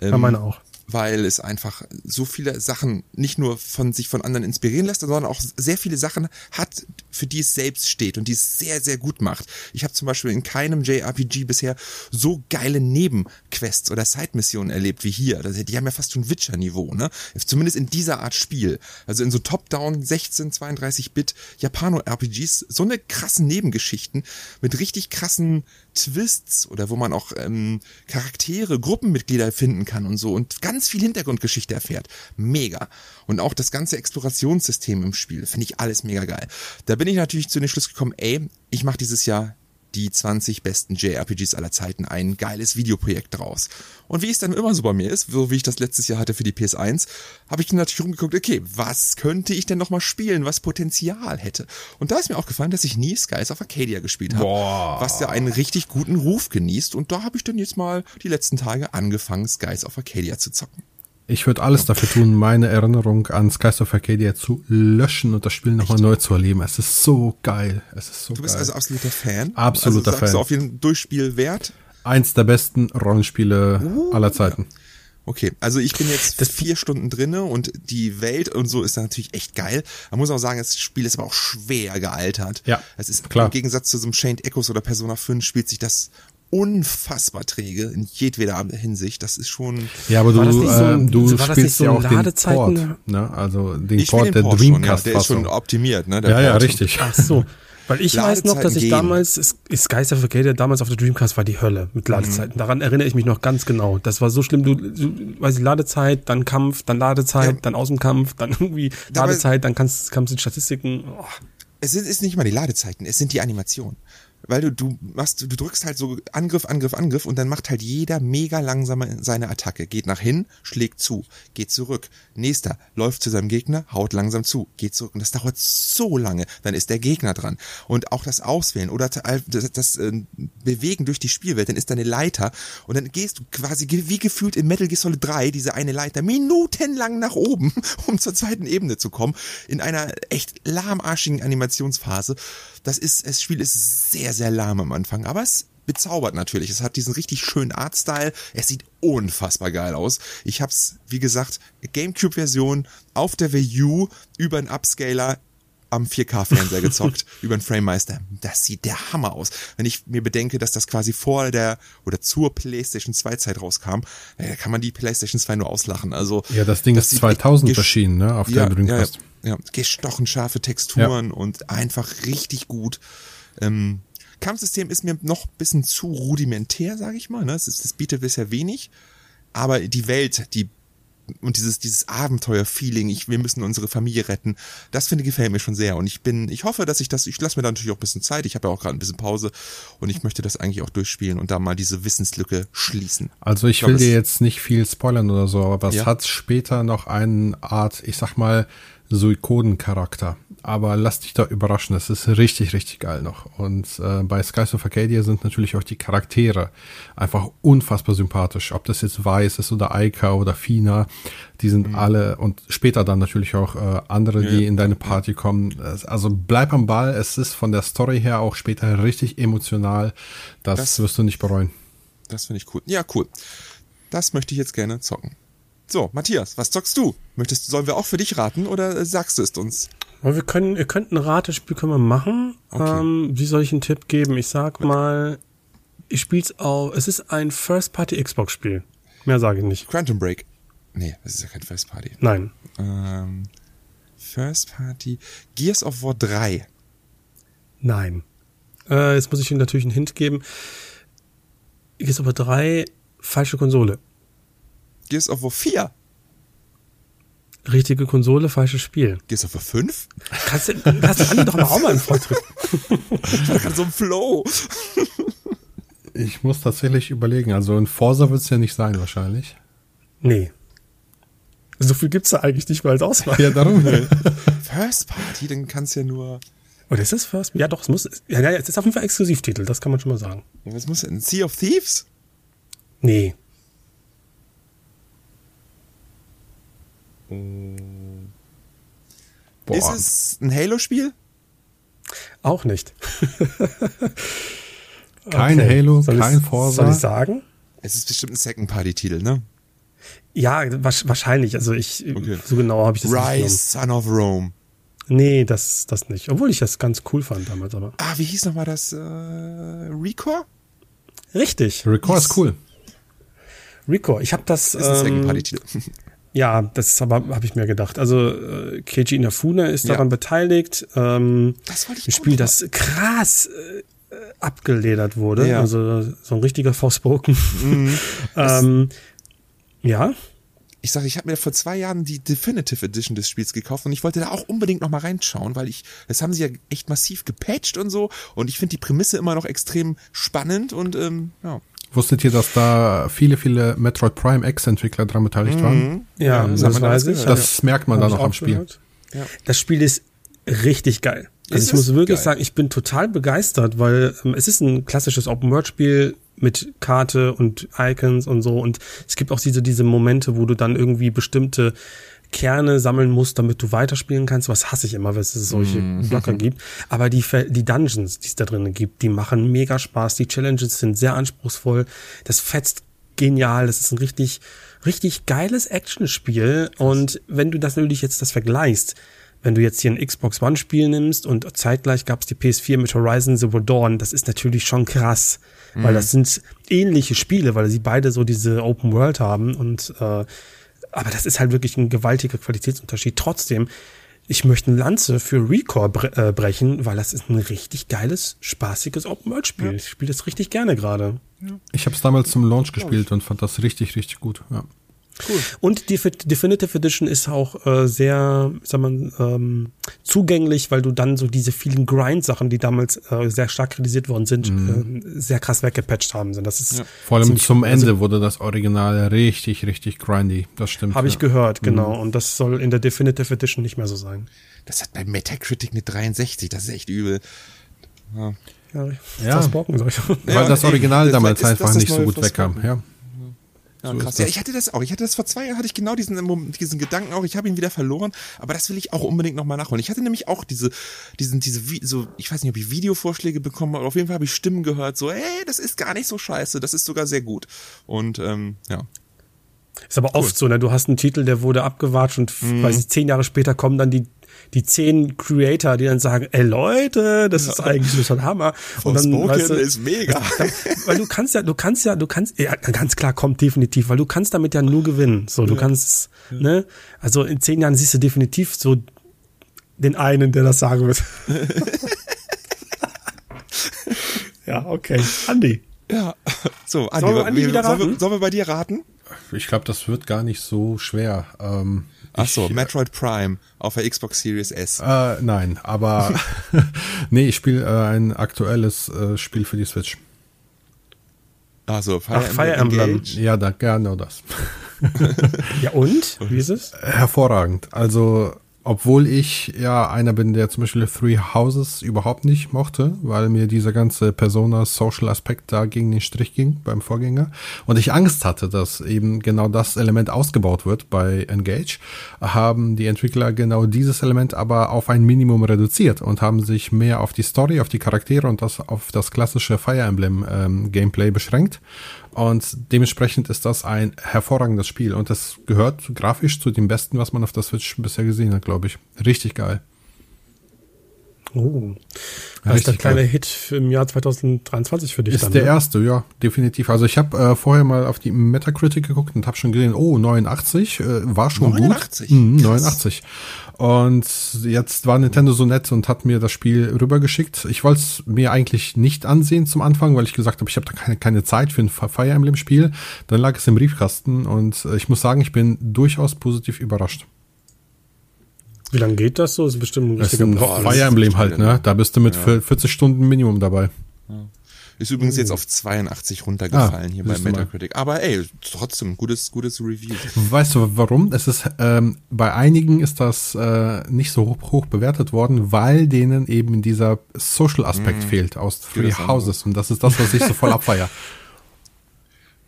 Ja, meine auch. Weil es einfach so viele Sachen nicht nur von sich von anderen inspirieren lässt, sondern auch sehr viele Sachen hat, für die es selbst steht und die es sehr, sehr gut macht. Ich habe zum Beispiel in keinem JRPG bisher so geile Nebenquests oder Side-Missionen erlebt wie hier. Die haben ja fast schon Witcher-Niveau, ne? Zumindest in dieser Art Spiel. Also in so Top-Down 16, 32-Bit Japano-RPGs so eine krassen Nebengeschichten mit richtig krassen Twists oder wo man auch ähm, Charaktere, Gruppenmitglieder finden kann und so und ganz viel Hintergrundgeschichte erfährt. Mega. Und auch das ganze Explorationssystem im Spiel finde ich alles mega geil. Da bin ich natürlich zu dem Schluss gekommen, ey, ich mache dieses Jahr die 20 besten JRPGs aller Zeiten ein geiles Videoprojekt draus. Und wie es dann immer so bei mir ist, so wie ich das letztes Jahr hatte für die PS1, habe ich dann natürlich rumgeguckt, okay, was könnte ich denn noch mal spielen, was Potenzial hätte? Und da ist mir aufgefallen, dass ich nie Skies of Arcadia gespielt habe, was ja einen richtig guten Ruf genießt. Und da habe ich dann jetzt mal die letzten Tage angefangen, Skies of Arcadia zu zocken. Ich würde alles dafür tun, meine Erinnerung an Skies of Arcadia zu löschen und das Spiel nochmal neu zu erleben. Es ist so geil. Es ist so Du bist geil. also absoluter Fan. Absoluter also Fan. Du auf jeden Durchspiel wert. Eins der besten Rollenspiele Uh. aller Zeiten. Okay, also ich bin jetzt vier Stunden drinne und die Welt und so ist natürlich echt geil. Man muss auch sagen, das Spiel ist aber auch schwer gealtert. Ja, Es ist klar. im Gegensatz zu so einem Chained Echoes oder Persona 5 spielt sich das unfassbar träge in jedweder Hinsicht. Das ist schon. Ja, aber du, so- ähm, du das spielst so ja auch den Ladezeiten? Port, ne? Also den Ich Port den der Port schon, ja, Dreamcast der ist schon optimiert, ne? Der Ja, ja, Port. richtig. Ach so. Weil ich weiß noch, dass ich Ladezeiten damals, Skies of Arcadia damals auf der Dreamcast war die Hölle mit Ladezeiten. Daran erinnere ich mich noch ganz genau. Das war so schlimm, du, du weiß ich, Ladezeit, dann Kampf, dann Ladezeit, Ja. dann aus dem Kampf, dann irgendwie Dabei- Ladezeit, dann kannst, kannst du die Statistiken. Oh. Es sind, ist nicht mal die Ladezeiten, es sind die Animationen. Weil du, du machst, du drückst halt so Angriff, Angriff, Angriff und dann macht halt jeder mega langsam seine Attacke. Geht nach hin, schlägt zu, geht zurück. Nächster läuft zu seinem Gegner, haut langsam zu, geht zurück. Und das dauert so lange. Dann ist der Gegner dran. Und auch das Auswählen oder das, das äh, Bewegen durch die Spielwelt, dann ist da eine Leiter und dann gehst du quasi wie gefühlt in Metal Gear Solid 3 diese eine Leiter minutenlang nach oben, um zur zweiten Ebene zu kommen, in einer echt lahmarschigen Animationsphase. Das ist, das Spiel ist sehr, sehr lahm am Anfang, aber es bezaubert natürlich. Es hat diesen richtig schönen Artstyle. Es sieht unfassbar geil aus. Ich hab's, wie gesagt, Gamecube-Version auf der Wii U über einen Upscaler am 4K-Fernseher gezockt über einen Framemeister. Das sieht der Hammer aus. Wenn ich mir bedenke, dass das quasi vor der oder zur PlayStation 2 Zeit rauskam, da kann man die PlayStation 2 nur auslachen. Also ja, das Ding das ist 2000 erschienen, ne, auf ja, der Dreamcast. Ja, ja, gestochen scharfe Texturen ja. und einfach richtig gut. Ähm, Kampfsystem ist mir noch bisschen zu rudimentär, sage ich mal. Ne? Das, ist, das bietet bisher wenig. Aber die Welt, die und dieses dieses Abenteuer-Feeling, ich, wir müssen unsere Familie retten, das finde gefällt mir schon sehr und ich bin, ich hoffe, dass ich das, ich lasse mir da natürlich auch ein bisschen Zeit, ich habe ja auch gerade ein bisschen Pause und ich möchte das eigentlich auch durchspielen und da mal diese Wissenslücke schließen. Also ich, ich will glaub, dir jetzt nicht viel spoilern oder so, aber es ja. hat später noch eine Art, ich sag mal, Suikoden-Charakter. Aber lass dich da überraschen, das ist richtig, richtig geil noch. Und äh, bei Skies of Arcadia sind natürlich auch die Charaktere einfach unfassbar sympathisch. Ob das jetzt Weiß ist oder Aika oder Fina, die sind mhm. alle und später dann natürlich auch äh, andere, ja, die in deine Party kommen. Also bleib am Ball, es ist von der Story her auch später richtig emotional. Das, das wirst du nicht bereuen. Das finde ich cool. Ja, cool. Das möchte ich jetzt gerne zocken. So, Matthias, was zockst du? Möchtest, sollen wir auch für dich raten oder sagst du es uns? Wir können, ihr könnt ein Ratespiel können wir machen. Okay. Ähm, wie soll ich einen Tipp geben? Ich sag mal, ich spiel's auch, es ist ein First-Party-Xbox-Spiel. Mehr sage ich nicht. Quantum Break. Nee, das ist ja kein First Party. Nein. Ähm, First Party. Gears of War 3. Nein. Äh, jetzt muss ich Ihnen natürlich einen Hint geben. Gears of War 3, falsche Konsole. Gears of War 4. Richtige Konsole, falsches Spiel. Gears of War 5? Kannst du, lass du Andi doch mal auch mal einen Vortritt. ich war gerade so im Flow. ich muss tatsächlich überlegen. Also ein Forza wird es ja nicht sein, wahrscheinlich. Nee. So viel gibt's da eigentlich nicht mal als Auswahl. Ja, darum. First Party, dann kann's ja nur. Oder ist das First? Ja, doch, es muss. Ja, ja, es ist auf jeden Fall Exklusivtitel, das kann man schon mal sagen. Ja, was muss denn? Sea of Thieves? Nee. Boah. Ist es ein Halo-Spiel? Auch nicht. kein okay. Halo, soll kein Forza. Soll ich sagen? Es ist bestimmt ein Second-Party-Titel, ne? Ja, wahrscheinlich. Also ich okay. so genau habe ich das Rise, nicht Son of Rome. Nee, das, das nicht. Obwohl ich das ganz cool fand damals, aber. Ah, wie hieß nochmal das? Äh, Recore? Richtig. Recore ist cool. Recore. Ich habe das. Ist ein ähm, Second-Party-Titel. Ja, das habe ich mir gedacht. Also äh, Keiji Inafune ist daran beteiligt. Ähm, das wollte ich ein Spiel, das krass äh, abgeledert wurde. Ja. Also so ein richtiger Forspoken. Mhm. ähm, ja. Ich sage, ich habe mir vor zwei Jahren die Definitive Edition des Spiels gekauft und ich wollte da auch unbedingt noch mal reinschauen, weil ich, das haben sie ja echt massiv gepatcht und so und ich finde die Prämisse immer noch extrem spannend und ähm, ja. Wusstet ihr, dass da viele, viele Metroid Prime X-Entwickler dran beteiligt mhm. waren? Ja, ja das, das weiß ich. Das merkt man dann auch am Spiel. Ja. Das Spiel ist richtig geil. Also ich muss wirklich geil. sagen, ich bin total begeistert, weil ähm, es ist ein klassisches Open-World-Spiel mit Karte und Icons und so und es gibt auch diese, diese Momente, wo du dann irgendwie bestimmte Kerne sammeln musst, damit du weiterspielen kannst. Was hasse ich immer, wenn es solche mm. Blocker gibt. Aber die, die Dungeons, die es da drin gibt, die machen mega Spaß. Die Challenges sind sehr anspruchsvoll. Das fetzt genial. Das ist ein richtig, richtig geiles Actionspiel. Und wenn du das natürlich jetzt das vergleichst, wenn du jetzt hier ein Xbox One Spiel nimmst und zeitgleich gab es die PS4 mit Horizon Zero Dawn, das ist natürlich schon krass, mhm. weil das sind ähnliche Spiele, weil sie beide so diese Open World haben und äh, aber das ist halt wirklich ein gewaltiger Qualitätsunterschied. Trotzdem, ich möchte eine Lanze für Recore bre äh, brechen, weil das ist ein richtig geiles, spaßiges Open-World-Spiel. Ja. Ich spiele das richtig gerne gerade. Ja. Ich habe es damals zum Launch gespielt und fand das richtig, richtig gut. Ja. Cool. Und die Definitive Edition ist auch äh, sehr, sag mal, ähm, zugänglich, weil du dann so diese vielen Grind-Sachen, die damals äh, sehr stark kritisiert worden sind, mhm. äh, sehr krass weggepatcht haben. Das ist ja. Vor allem zum Ende also, wurde das Original richtig, richtig grindy. Das stimmt. Habe ja. ich gehört, genau. Mhm. Und das soll in der Definitive Edition nicht mehr so sein. Das hat bei Metacritic eine 63, das ist echt übel. Ja. Ja, ja. Das Brocken, ich. Weil das Original das damals einfach nicht so gut wegkam, ja. Ja, so krass. Ja, ich hatte das auch. Ich hatte das vor zwei Jahren, hatte ich genau diesen, diesen Gedanken auch. Ich habe ihn wieder verloren, aber das will ich auch unbedingt nochmal nachholen. Ich hatte nämlich auch diese, diesen, diese, so, ich weiß nicht, ob ich Videovorschläge bekommen habe, auf jeden Fall habe ich Stimmen gehört, so, hey, das ist gar nicht so scheiße, das ist sogar sehr gut. Und ähm, ja. Ist aber cool. oft so, ne? Du hast einen Titel, der wurde abgewatscht und mhm. weiß ich, zehn Jahre später kommen dann die die zehn Creator, die dann sagen, ey Leute, das ist eigentlich schon Hammer. Und dann weißt du, ist mega. weil du kannst ja, du kannst ja, du kannst, ja, ganz klar kommt definitiv, weil du kannst damit ja nur gewinnen. So, du ja. kannst, ja. ne, also in zehn Jahren siehst du definitiv so den einen, der das sagen wird. ja, okay. Andi. Ja, so, Andi, sollen wir, Andi wir, sollen, wir, sollen wir bei dir raten? Ich glaube, das wird gar nicht so schwer. Ähm, Ach so, ich, Metroid Prime auf der Xbox Series S. Äh, nein, aber nee, ich spiele äh, ein aktuelles äh, Spiel für die Switch. Also Fire, Ach, Fire Emblem. Ja, da gerne das. ja und? Wie ist es? Hervorragend. Also obwohl ich ja einer bin, der zum Beispiel Three Houses überhaupt nicht mochte, weil mir dieser ganze Persona-Social-Aspekt da gegen den Strich ging beim Vorgänger. Und ich Angst hatte, dass eben genau das Element ausgebaut wird bei Engage, haben die Entwickler genau dieses Element aber auf ein Minimum reduziert und haben sich mehr auf die Story, auf die Charaktere und das auf das klassische Fire Emblem ähm, Gameplay beschränkt und dementsprechend ist das ein hervorragendes Spiel. Und das gehört grafisch zu dem Besten, was man auf der Switch bisher gesehen hat, glaube ich. Richtig geil. Oh. Das ist der kleine. Hit im Jahr 2023 für dich ist dann. Ist der ne? erste, ja, definitiv. Also ich habe äh, vorher mal auf die Metacritic geguckt und habe schon gesehen, oh, 89, äh, war schon 89? gut. Mhm, 89. Und jetzt war Nintendo so nett und hat mir das Spiel rübergeschickt. Ich wollte es mir eigentlich nicht ansehen zum Anfang, weil ich gesagt habe, ich habe da keine, keine Zeit für ein Fire Emblem Spiel. Dann lag es im Briefkasten und äh, ich muss sagen, ich bin durchaus positiv überrascht. Wie lange geht das so? Das ist bestimmt ein richtiger das ist ein Fire Emblem halt, ne? Da bist du mit ja. 40 Stunden Minimum dabei. Ja. Ist übrigens jetzt auf 82 runtergefallen ah, hier bei Metacritic. Aber ey, trotzdem, gutes, gutes Review. Weißt du warum? Es ist, ähm, bei einigen ist das äh, nicht so hoch, hoch bewertet worden, weil denen eben dieser Social-Aspekt mm. fehlt aus Three Houses. Und das ist das, was ich so voll abfeier.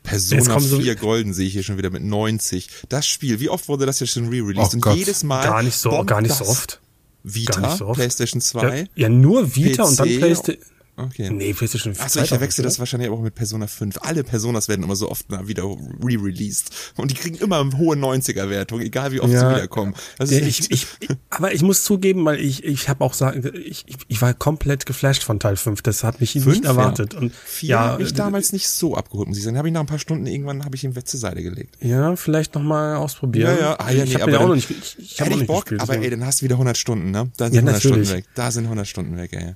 Persona 4 Golden sehe ich hier schon wieder mit 90. Das Spiel, wie oft wurde das ja schon re-released? Oh und Gott. jedes Mal. Gar nicht so, gar nicht so oft. Vita, so oft. PlayStation 2. Ja, ja nur Vita PC und dann PlayStation. Okay. Nee, PlayStation 5. Achso, ich verwechsel das wahrscheinlich auch mit Persona 5. Alle Personas werden immer so oft wieder re-released. Und die kriegen immer eine hohe 90er-Wertung, egal wie oft ja, sie wiederkommen. Das ist ich, ich, aber ich muss zugeben, weil ich, ich habe auch sagen, ich, ich war komplett geflasht von Teil 5. Das hat mich fünf, nicht erwartet. Ja. Und Vier ja, habe ich damals nicht so abgeholt, muss ich sagen. Habe ich nach ein paar Stunden irgendwann habe ich ihn zur Seite gelegt. Ja, vielleicht nochmal ausprobieren. Ja, ja, ah, ja nee, ich habe auch noch nicht, ich, ich hab auch nicht Bock, gespielt, aber ey, dann hast du wieder 100 Stunden, ne? Da sind ja, 100 natürlich. Stunden weg. Da sind 100 Stunden weg, ey.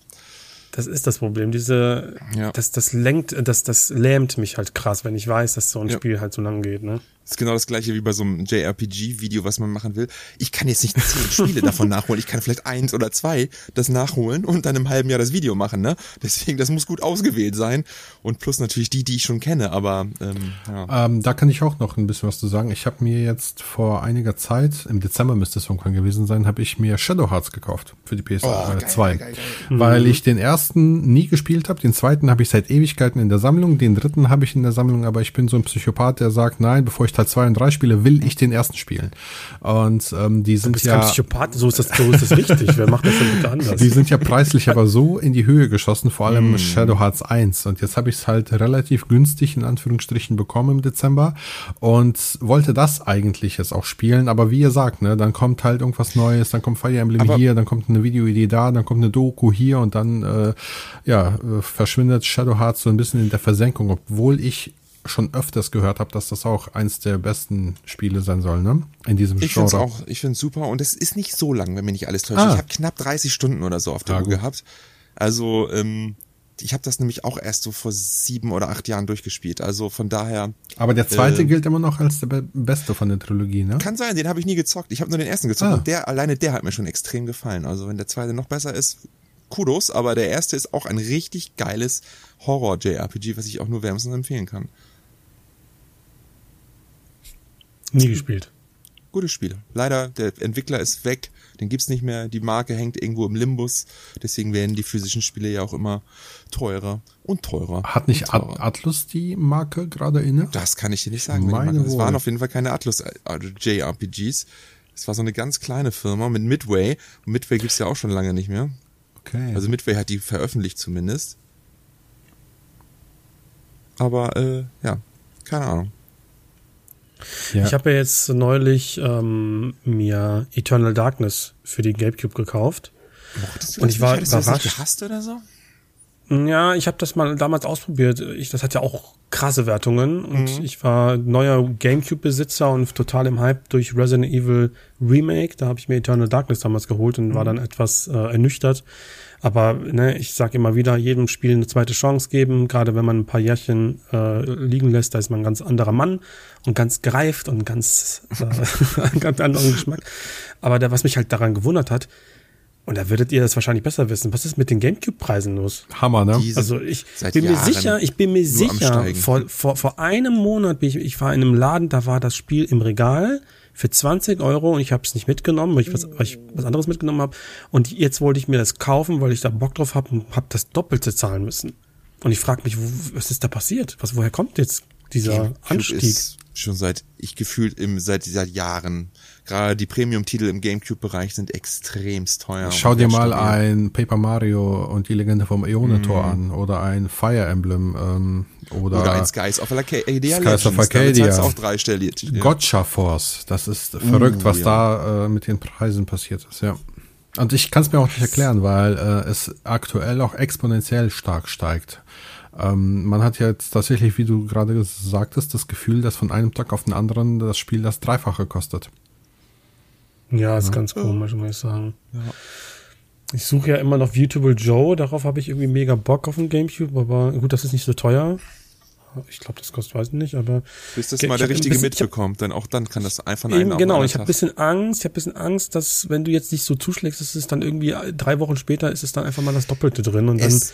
Das ist das Problem. Diese, ja. das, das lenkt, das, das lähmt mich halt krass, wenn ich weiß, dass so ein ja. Spiel halt so lang geht, ne? Das ist genau das gleiche wie bei so einem JRPG-Video, was man machen will. Ich kann jetzt nicht zehn Spiele davon nachholen. Ich kann vielleicht eins oder zwei das nachholen und dann im halben Jahr das Video machen, ne? Deswegen, das muss gut ausgewählt sein. Und plus natürlich die, die ich schon kenne, aber ähm, ja. Ähm, da kann ich auch noch ein bisschen was zu sagen. Ich habe mir jetzt vor einiger Zeit, im Dezember müsste es irgendwann gewesen sein, habe ich mir Shadow Hearts gekauft für die PS2. Oh, äh, weil mhm. ich den ersten nie gespielt habe. Den zweiten habe ich seit Ewigkeiten in der Sammlung. Den dritten habe ich in der Sammlung, aber ich bin so ein Psychopath, der sagt, nein, bevor ich Teil 2 und 3 spiele, will ich den ersten spielen. Und ähm, die sind ja. Psychopath, so ist das, so ist das richtig. Wer macht das denn bitte anders? Die sind ja preislich aber so in die Höhe geschossen, vor allem mm. Shadow Hearts 1. Und jetzt habe ich es halt relativ günstig in Anführungsstrichen bekommen im Dezember und wollte das eigentlich jetzt auch spielen. Aber wie ihr sagt, ne, dann kommt halt irgendwas Neues, dann kommt Fire Emblem aber hier, dann kommt eine Videoidee da, dann kommt eine Doku hier und dann äh, ja äh, verschwindet Shadow Hearts so ein bisschen in der Versenkung, obwohl ich schon öfters gehört habe, dass das auch eins der besten Spiele sein soll, ne? In diesem ich Genre. Find's auch, ich finde es super und es ist nicht so lang, wenn mir nicht alles täuscht. Ah. Ich habe knapp 30 Stunden oder so auf der ja, Uhr gehabt. Also, ähm, ich habe das nämlich auch erst so vor sieben oder acht Jahren durchgespielt. Also von daher. Aber der zweite äh, gilt immer noch als der beste von der Trilogie, ne? Kann sein, den habe ich nie gezockt. Ich habe nur den ersten gezockt ah. und der alleine der hat mir schon extrem gefallen. Also wenn der zweite noch besser ist, Kudos, aber der erste ist auch ein richtig geiles Horror-JRPG, was ich auch nur wärmstens empfehlen kann. Nie gespielt. Gutes Spiel. Leider, der Entwickler ist weg, den gibt's nicht mehr, die Marke hängt irgendwo im Limbus, deswegen werden die physischen Spiele ja auch immer teurer und teurer. Hat nicht teurer. Atlus die Marke gerade inne? Das kann ich dir nicht sagen. Meine es waren auf jeden Fall keine Atlus also JRPGs. Es war so eine ganz kleine Firma mit Midway. Und Midway gibt's ja auch schon lange nicht mehr. Okay. Also Midway hat die veröffentlicht zumindest. Aber äh, ja, keine Ahnung. Ja. Ich habe ja jetzt neulich ähm, mir Eternal Darkness für die GameCube gekauft. Mochtest du und ich war überrascht. Du das gehasst oder so? Ja, ich habe das mal damals ausprobiert. Ich, das hat ja auch krasse Wertungen und mhm. ich war neuer GameCube-Besitzer und total im Hype durch Resident Evil Remake. Da habe ich mir Eternal Darkness damals geholt und mhm. war dann etwas äh, ernüchtert. Aber ne, ich sage immer wieder, jedem Spiel eine zweite Chance geben. Gerade wenn man ein paar Jährchen äh, liegen lässt, da ist man ein ganz anderer Mann und ganz gereift und ganz äh, ganz anderen Geschmack. Aber der, was mich halt daran gewundert hat, und da würdet ihr das wahrscheinlich besser wissen. Was ist mit den Gamecube-Preisen los? Hammer, ne? Diese also ich bin mir sicher, ich bin mir sicher, vor, vor, vor einem Monat bin ich, ich war in einem Laden, da war das Spiel im Regal für 20 Euro und ich habe es nicht mitgenommen, weil ich was, weil ich was anderes mitgenommen habe. Und jetzt wollte ich mir das kaufen, weil ich da Bock drauf habe und habe das Doppelte zahlen müssen. Und ich frage mich, wo, was ist da passiert? Was, woher kommt jetzt dieser Gamecube Anstieg? Ist schon seit, ich gefühlt im, seit, seit Jahren Gerade die Premium-Titel im GameCube-Bereich sind extremst teuer. Schau dir mal ein Paper Mario und die Legende vom Äonetor mm. an oder ein Fire Emblem ähm, oder, oder ein Skies of Arcadia. Skies of Arcadia. auch dreistellig. Ja. Gotcha Force. Das ist verrückt, uh, was ja. da äh, mit den Preisen passiert ist, ja. Und ich kann es mir auch nicht erklären, weil äh, es aktuell auch exponentiell stark steigt. Ähm, man hat jetzt tatsächlich, wie du gerade sagtest, das Gefühl, dass von einem Tag auf den anderen das Spiel das Dreifache kostet. Ja, ist ja. ganz komisch, muss ich sagen. Ja. Ich suche ja immer noch Viewtable Joe, darauf habe ich irgendwie mega Bock auf den Gamecube, aber gut, das ist nicht so teuer. Ich glaube, das kostet, weiß ich nicht, aber. Bis das mal der Richtige bisschen, mitbekommt, dann auch dann kann das einfach eben, Genau, ich habe bisschen Angst, ich habe bisschen Angst, dass wenn du jetzt nicht so zuschlägst, ist es dann irgendwie drei Wochen später ist es dann einfach mal das Doppelte drin und es,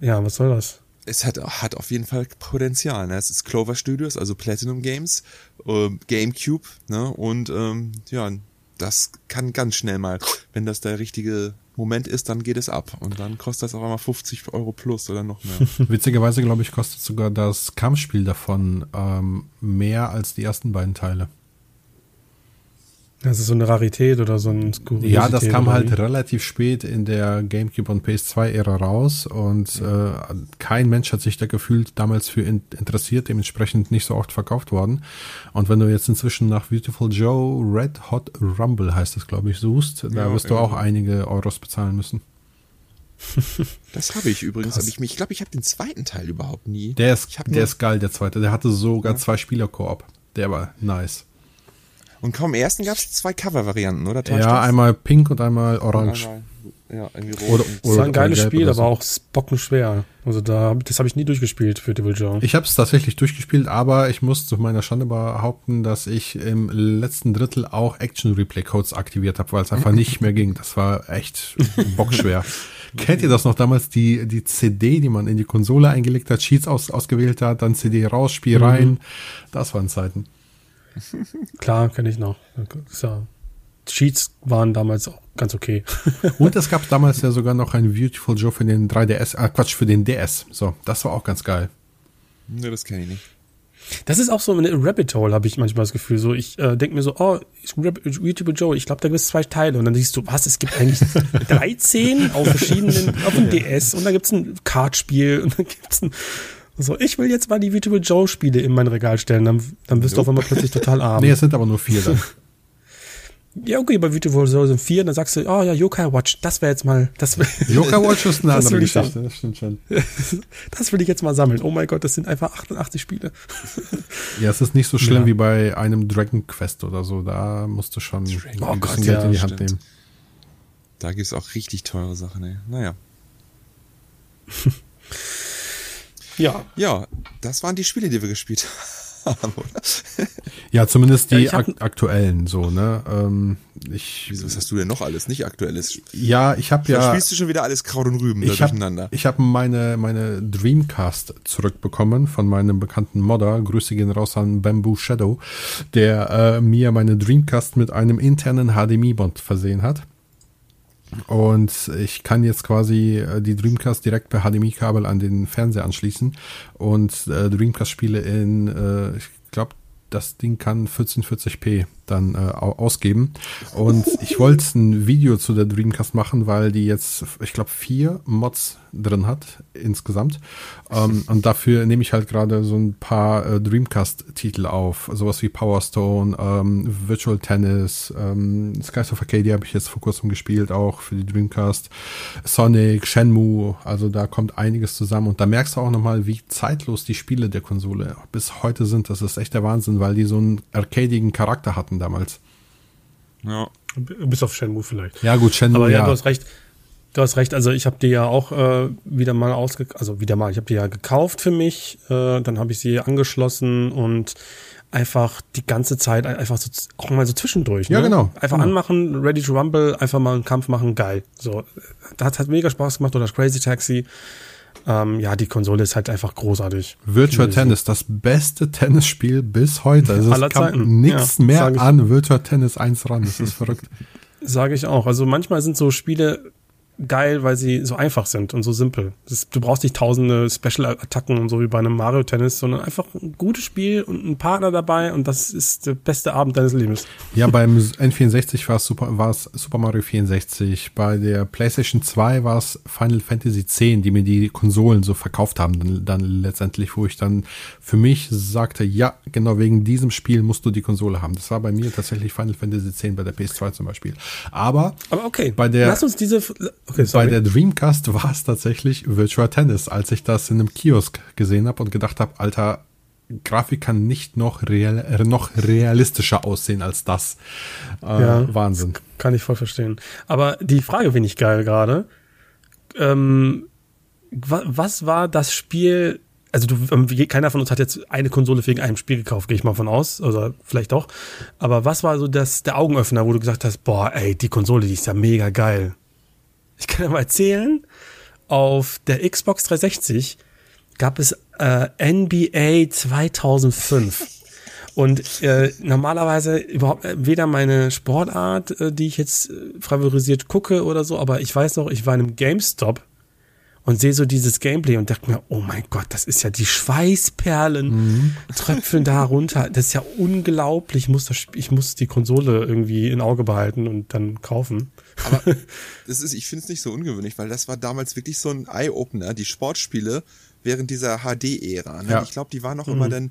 dann. Ja, was soll das? Es hat, hat auf jeden Fall Potenzial. Ne? Es ist Clover Studios, also Platinum Games, äh, GameCube, ne? Und ähm, ja, das kann ganz schnell mal, wenn das der richtige Moment ist, dann geht es ab. Und dann kostet das auch einmal 50 Euro plus oder noch mehr. Witzigerweise, glaube ich, kostet sogar das Kampfspiel davon ähm, mehr als die ersten beiden Teile. Das ist so eine Rarität oder so ein Skurrilität Ja, das kam halt relativ spät in der GameCube und PS2-Ära raus und äh, kein Mensch hat sich da gefühlt damals für in interessiert, dementsprechend nicht so oft verkauft worden. Und wenn du jetzt inzwischen nach Beautiful Joe Red Hot Rumble heißt das, glaube ich, suchst, ja, da wirst du auch einige Euros bezahlen müssen. Das habe ich übrigens. Aber ich ich glaube, ich habe den zweiten Teil überhaupt nie. Der ist, der ist geil, der zweite. Der hatte sogar ja. zwei Spieler-Koop. Der war nice. Und kaum im ersten gab es zwei Cover-Varianten, oder? Täuscht ja, das? einmal pink und einmal orange. Und einmal, ja, irgendwie rot. Oder, oder, das war ein geiles Spiel, aber auch bockenschwer. Also da, das habe ich nie durchgespielt für Devil Joe. Ich habe es tatsächlich durchgespielt, aber ich muss zu meiner Schande behaupten, dass ich im letzten Drittel auch Action Replay Codes aktiviert habe, weil es einfach nicht mehr ging. Das war echt bockschwer. Kennt ihr das noch damals, die, die CD, die man in die Konsole eingelegt hat, Cheats aus, ausgewählt hat, dann CD raus, Spiel rein. Mhm. Das waren Zeiten. Klar, kenne ich noch. Ja, Cheats waren damals auch ganz okay. Und es gab damals ja sogar noch ein Beautiful Joe für den 3DS, ah Quatsch, für den DS. So, das war auch ganz geil. Ne, das kenne ich nicht. Das ist auch so eine Rabbit Hole, habe ich manchmal das Gefühl. So, ich äh, denke mir so, oh, Beautiful Joe, ich glaube, da gibt es zwei Teile. Und dann siehst du, was, es gibt eigentlich 13 auf verschiedenen, auf dem DS und da gibt es ein Kartspiel und dann gibt es ein so, ich will jetzt mal die Virtual Joe Spiele in mein Regal stellen, dann, dann bist nope. du auf einmal plötzlich total arm. nee, es sind aber nur vier dann. ja, okay, bei Virtual Joe sind vier, dann sagst du, oh ja, Yokai Watch, das wäre jetzt mal, das Yokai Watch ist eine andere Geschichte, das stimmt schon. das will ich jetzt mal sammeln. Oh mein Gott, das sind einfach 88 Spiele. ja, es ist nicht so schlimm ja. wie bei einem Dragon Quest oder so, da musst du schon Dragon. ein bisschen oh Geld ja, in die Hand nehmen. Da gibt's auch richtig teure Sachen, ey. Naja. Ja. Ja, das waren die Spiele, die wir gespielt haben, oder? Ja, zumindest die ja, ak aktuellen so, ne? Ähm, ich, Wieso, was hast du denn noch alles? Nicht aktuelles? Ja, ich habe ja. spielst du schon wieder alles Kraut und Rüben ich durcheinander. Hab, ich habe meine, meine Dreamcast zurückbekommen von meinem bekannten Modder. Grüße gehen raus an Bamboo Shadow, der äh, mir meine Dreamcast mit einem internen HDMI-Bond versehen hat. Und ich kann jetzt quasi äh, die Dreamcast direkt per HDMI-Kabel an den Fernseher anschließen und äh, Dreamcast-Spiele in, äh, ich glaube, das Ding kann 1440p dann äh, ausgeben. Und ich wollte ein Video zu der Dreamcast machen, weil die jetzt, ich glaube, vier Mods drin hat insgesamt. Ähm, und dafür nehme ich halt gerade so ein paar äh, Dreamcast-Titel auf. Sowas wie Power Stone, ähm, Virtual Tennis, ähm, Skies of Arcadia habe ich jetzt vor kurzem gespielt, auch für die Dreamcast. Sonic, Shenmue, also da kommt einiges zusammen. Und da merkst du auch nochmal, wie zeitlos die Spiele der Konsole bis heute sind. Das ist echt der Wahnsinn, weil die so einen arcadigen Charakter hatten hatten damals. Ja. Bis auf Shenmue vielleicht. Ja, gut, Shenmue. Aber ja, ja. du hast recht. Du hast recht, also ich habe die ja auch äh, wieder mal ausge also wieder mal, ich habe die ja gekauft für mich, äh, dann habe ich sie angeschlossen und einfach die ganze Zeit einfach so auch mal so zwischendurch. Ne? Ja, genau. Einfach genau. anmachen, ready to rumble, einfach mal einen Kampf machen, geil. So, das hat mega Spaß gemacht oder das Crazy Taxi. Ähm, ja, die Konsole ist halt einfach großartig. Virtual Tennis, das beste Tennisspiel bis heute. Also es kam nichts ja, mehr an Virtual Tennis 1 ran. Das ist verrückt. Sage ich auch. Also manchmal sind so Spiele, geil, weil sie so einfach sind und so simpel. Das, du brauchst nicht tausende Special-Attacken und so wie bei einem Mario Tennis, sondern einfach ein gutes Spiel und ein Partner dabei und das ist der beste Abend deines Lebens. Ja, beim N64 war es Super, war es Super Mario 64. Bei der PlayStation 2 war es Final Fantasy X, die mir die Konsolen so verkauft haben, dann, dann letztendlich, wo ich dann für mich sagte, ja, genau wegen diesem Spiel musst du die Konsole haben. Das war bei mir tatsächlich Final Fantasy X bei der PS2 zum Beispiel. Aber, Aber okay, bei der, lass uns diese Okay, Bei der Dreamcast war es tatsächlich Virtual Tennis, als ich das in einem Kiosk gesehen habe und gedacht habe, Alter, Grafik kann nicht noch, real, äh, noch realistischer aussehen als das. Äh, ja, Wahnsinn. Kann ich voll verstehen. Aber die Frage finde ich geil gerade. Ähm, wa was war das Spiel? Also du, ähm, keiner von uns hat jetzt eine Konsole wegen einem Spiel gekauft, gehe ich mal von aus, oder vielleicht doch. Aber was war so das der Augenöffner, wo du gesagt hast, boah, ey, die Konsole, die ist ja mega geil. Ich kann ja mal erzählen, auf der Xbox 360 gab es äh, NBA 2005. Und äh, normalerweise überhaupt äh, weder meine Sportart, äh, die ich jetzt äh, favorisiert gucke oder so, aber ich weiß noch, ich war in einem GameStop und sehe so dieses Gameplay und dachte mir, oh mein Gott, das ist ja die Schweißperlen mhm. tröpfeln da runter. Das ist ja unglaublich. Ich muss, das, ich muss die Konsole irgendwie in Auge behalten und dann kaufen. Aber das ist, ich finde es nicht so ungewöhnlich, weil das war damals wirklich so ein Eye-Opener, die Sportspiele während dieser HD-Ära. Ne? Ja. Ich glaube, die waren noch mhm. immer dann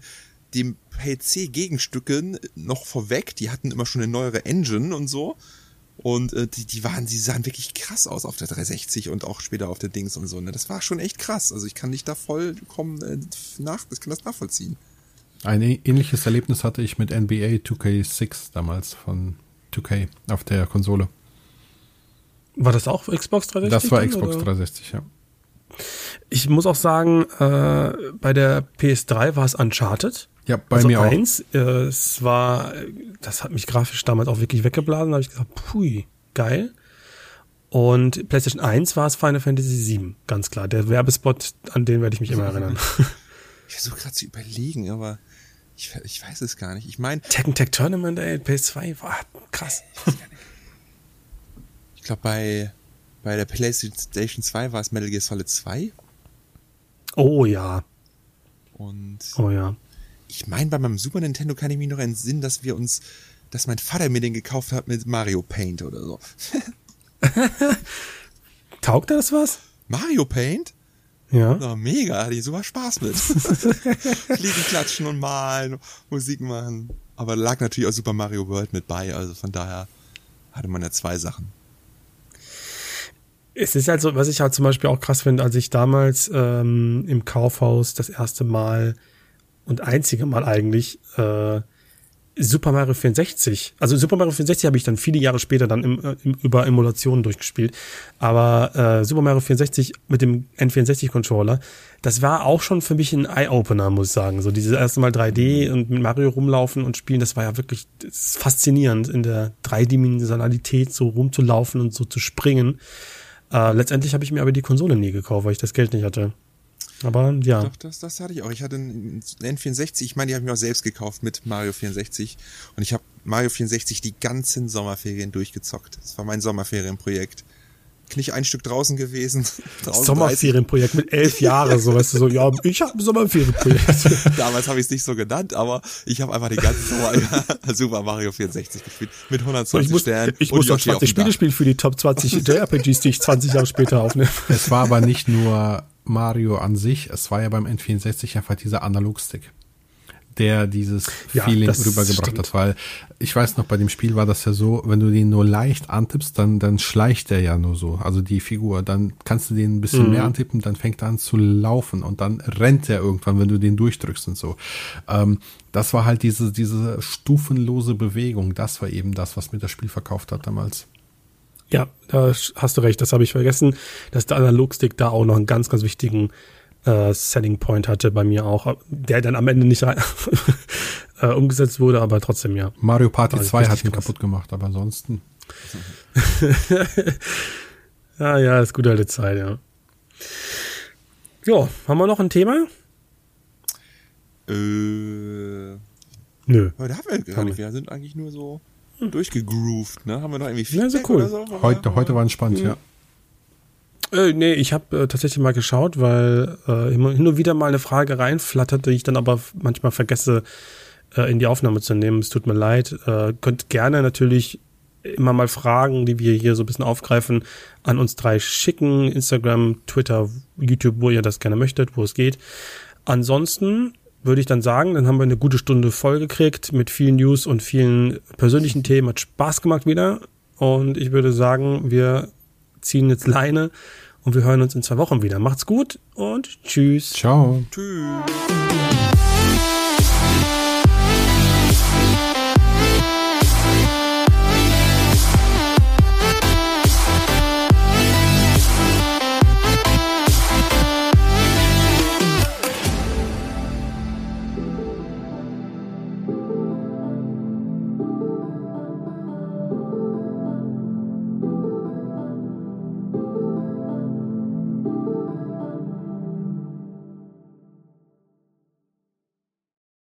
dem PC-Gegenstücken noch vorweg. Die hatten immer schon eine neuere Engine und so. Und äh, die, die waren, die sahen wirklich krass aus auf der 360 und auch später auf der Dings und so. Ne? Das war schon echt krass. Also ich kann dich da vollkommen äh, nach, ich kann das nachvollziehen. Ein ähnliches Erlebnis hatte ich mit NBA 2K6 damals von 2K auf der Konsole. War das auch Xbox 360? Das war Xbox oder? 360, ja. Ich muss auch sagen, äh, bei der PS3 war es Uncharted. Ja, bei also mir eins, auch. Äh, es war, das hat mich grafisch damals auch wirklich weggeblasen. Da habe ich gesagt, pui, geil. Und PlayStation 1 war es Final Fantasy 7, ganz klar. Der Werbespot, an den werde ich mich immer erinnern. Ich versuche gerade zu überlegen, aber ich, ich weiß es gar nicht. Ich meine. Tekken Tech Tournament, ey, PS2, war krass. Ich glaube, bei, bei der PlayStation 2 war es Metal Gear Solid 2. Oh ja. Und. Oh ja ich meine, bei meinem Super Nintendo kann ich mich noch entsinnen, dass wir uns, dass mein Vater mir den gekauft hat mit Mario Paint oder so. Taugt das was? Mario Paint? Ja. Oh, mega, hatte ich super Spaß mit. Fliegen, klatschen und malen, Musik machen. Aber lag natürlich auch Super Mario World mit bei, also von daher hatte man ja zwei Sachen. Es ist halt so, was ich halt zum Beispiel auch krass finde, als ich damals ähm, im Kaufhaus das erste Mal und einzige Mal eigentlich äh, Super Mario 64. Also Super Mario 64 habe ich dann viele Jahre später dann im, im, über Emulationen durchgespielt. Aber äh, Super Mario 64 mit dem N64-Controller, das war auch schon für mich ein Eye-Opener, muss ich sagen. So dieses erste Mal 3D und mit Mario rumlaufen und spielen, das war ja wirklich faszinierend, in der Dreidimensionalität so rumzulaufen und so zu springen. Äh, letztendlich habe ich mir aber die Konsole nie gekauft, weil ich das Geld nicht hatte. Aber ja. Doch, das, das hatte ich auch. Ich hatte einen N64, ich meine, die habe ich mir auch selbst gekauft mit Mario 64. Und ich habe Mario 64 die ganzen Sommerferien durchgezockt. Das war mein Sommerferienprojekt. Nicht ein Stück draußen gewesen. Draußen Sommerferienprojekt mit elf Jahren, so weißt du, so, ja, ich habe ein Sommerferienprojekt. Damals habe ich es nicht so genannt, aber ich habe einfach die ganze Sommer Super Mario 64 gespielt. Mit 120 ich muss, Sternen. Ich muss noch 20 Spiele spielen für die Top 20 JRPGs, die ich 20 Jahre später aufnehme. Es war aber nicht nur Mario an sich, es war ja beim N64 einfach dieser Analogstick, der dieses Ja, Feeling rübergebracht stimmt. hat, weil ich weiß noch, bei dem Spiel war das ja so, wenn du den nur leicht antippst, dann, dann schleicht der ja nur so, also die Figur, dann kannst du den ein bisschen Mhm. mehr antippen, dann fängt er an zu laufen und dann rennt er irgendwann, wenn du den durchdrückst und so. Ähm, das war halt diese, diese stufenlose Bewegung, das war eben das, was mir das Spiel verkauft hat damals. Ja, da hast du recht, das habe ich vergessen, dass der Analogstick da auch noch einen ganz, ganz wichtigen äh, Selling Point hatte bei mir auch, der dann am Ende nicht äh, umgesetzt wurde, aber trotzdem ja. Mario Party Also 2 hat ihn krass. kaputt gemacht, aber ansonsten. Ja, ja, ist gute alte Zeit, ja. Jo, haben wir noch ein Thema? Äh, Nö. heute haben wir gar nicht. Wir sind eigentlich nur so durchgegroovt, ne? Haben wir noch irgendwie Ja, so cool. oder so? Heute, heute war entspannt, ja. Äh, nee, ich habe äh, tatsächlich mal geschaut, weil äh, immer hin und wieder mal eine Frage reinflattert, die ich dann aber manchmal vergesse äh, in die Aufnahme zu nehmen. Es tut mir leid. Äh, könnt gerne natürlich immer mal Fragen, die wir hier so ein bisschen aufgreifen, an uns drei schicken. Instagram, Twitter, YouTube, wo ihr das gerne möchtet, wo es geht. Ansonsten würde ich dann sagen, dann haben wir eine gute Stunde voll gekriegt mit vielen News und vielen persönlichen Themen. Hat Spaß gemacht wieder. Und ich würde sagen, wir ziehen jetzt Leine und wir hören uns in zwei Wochen wieder. Macht's gut und tschüss. Ciao. Tschüss.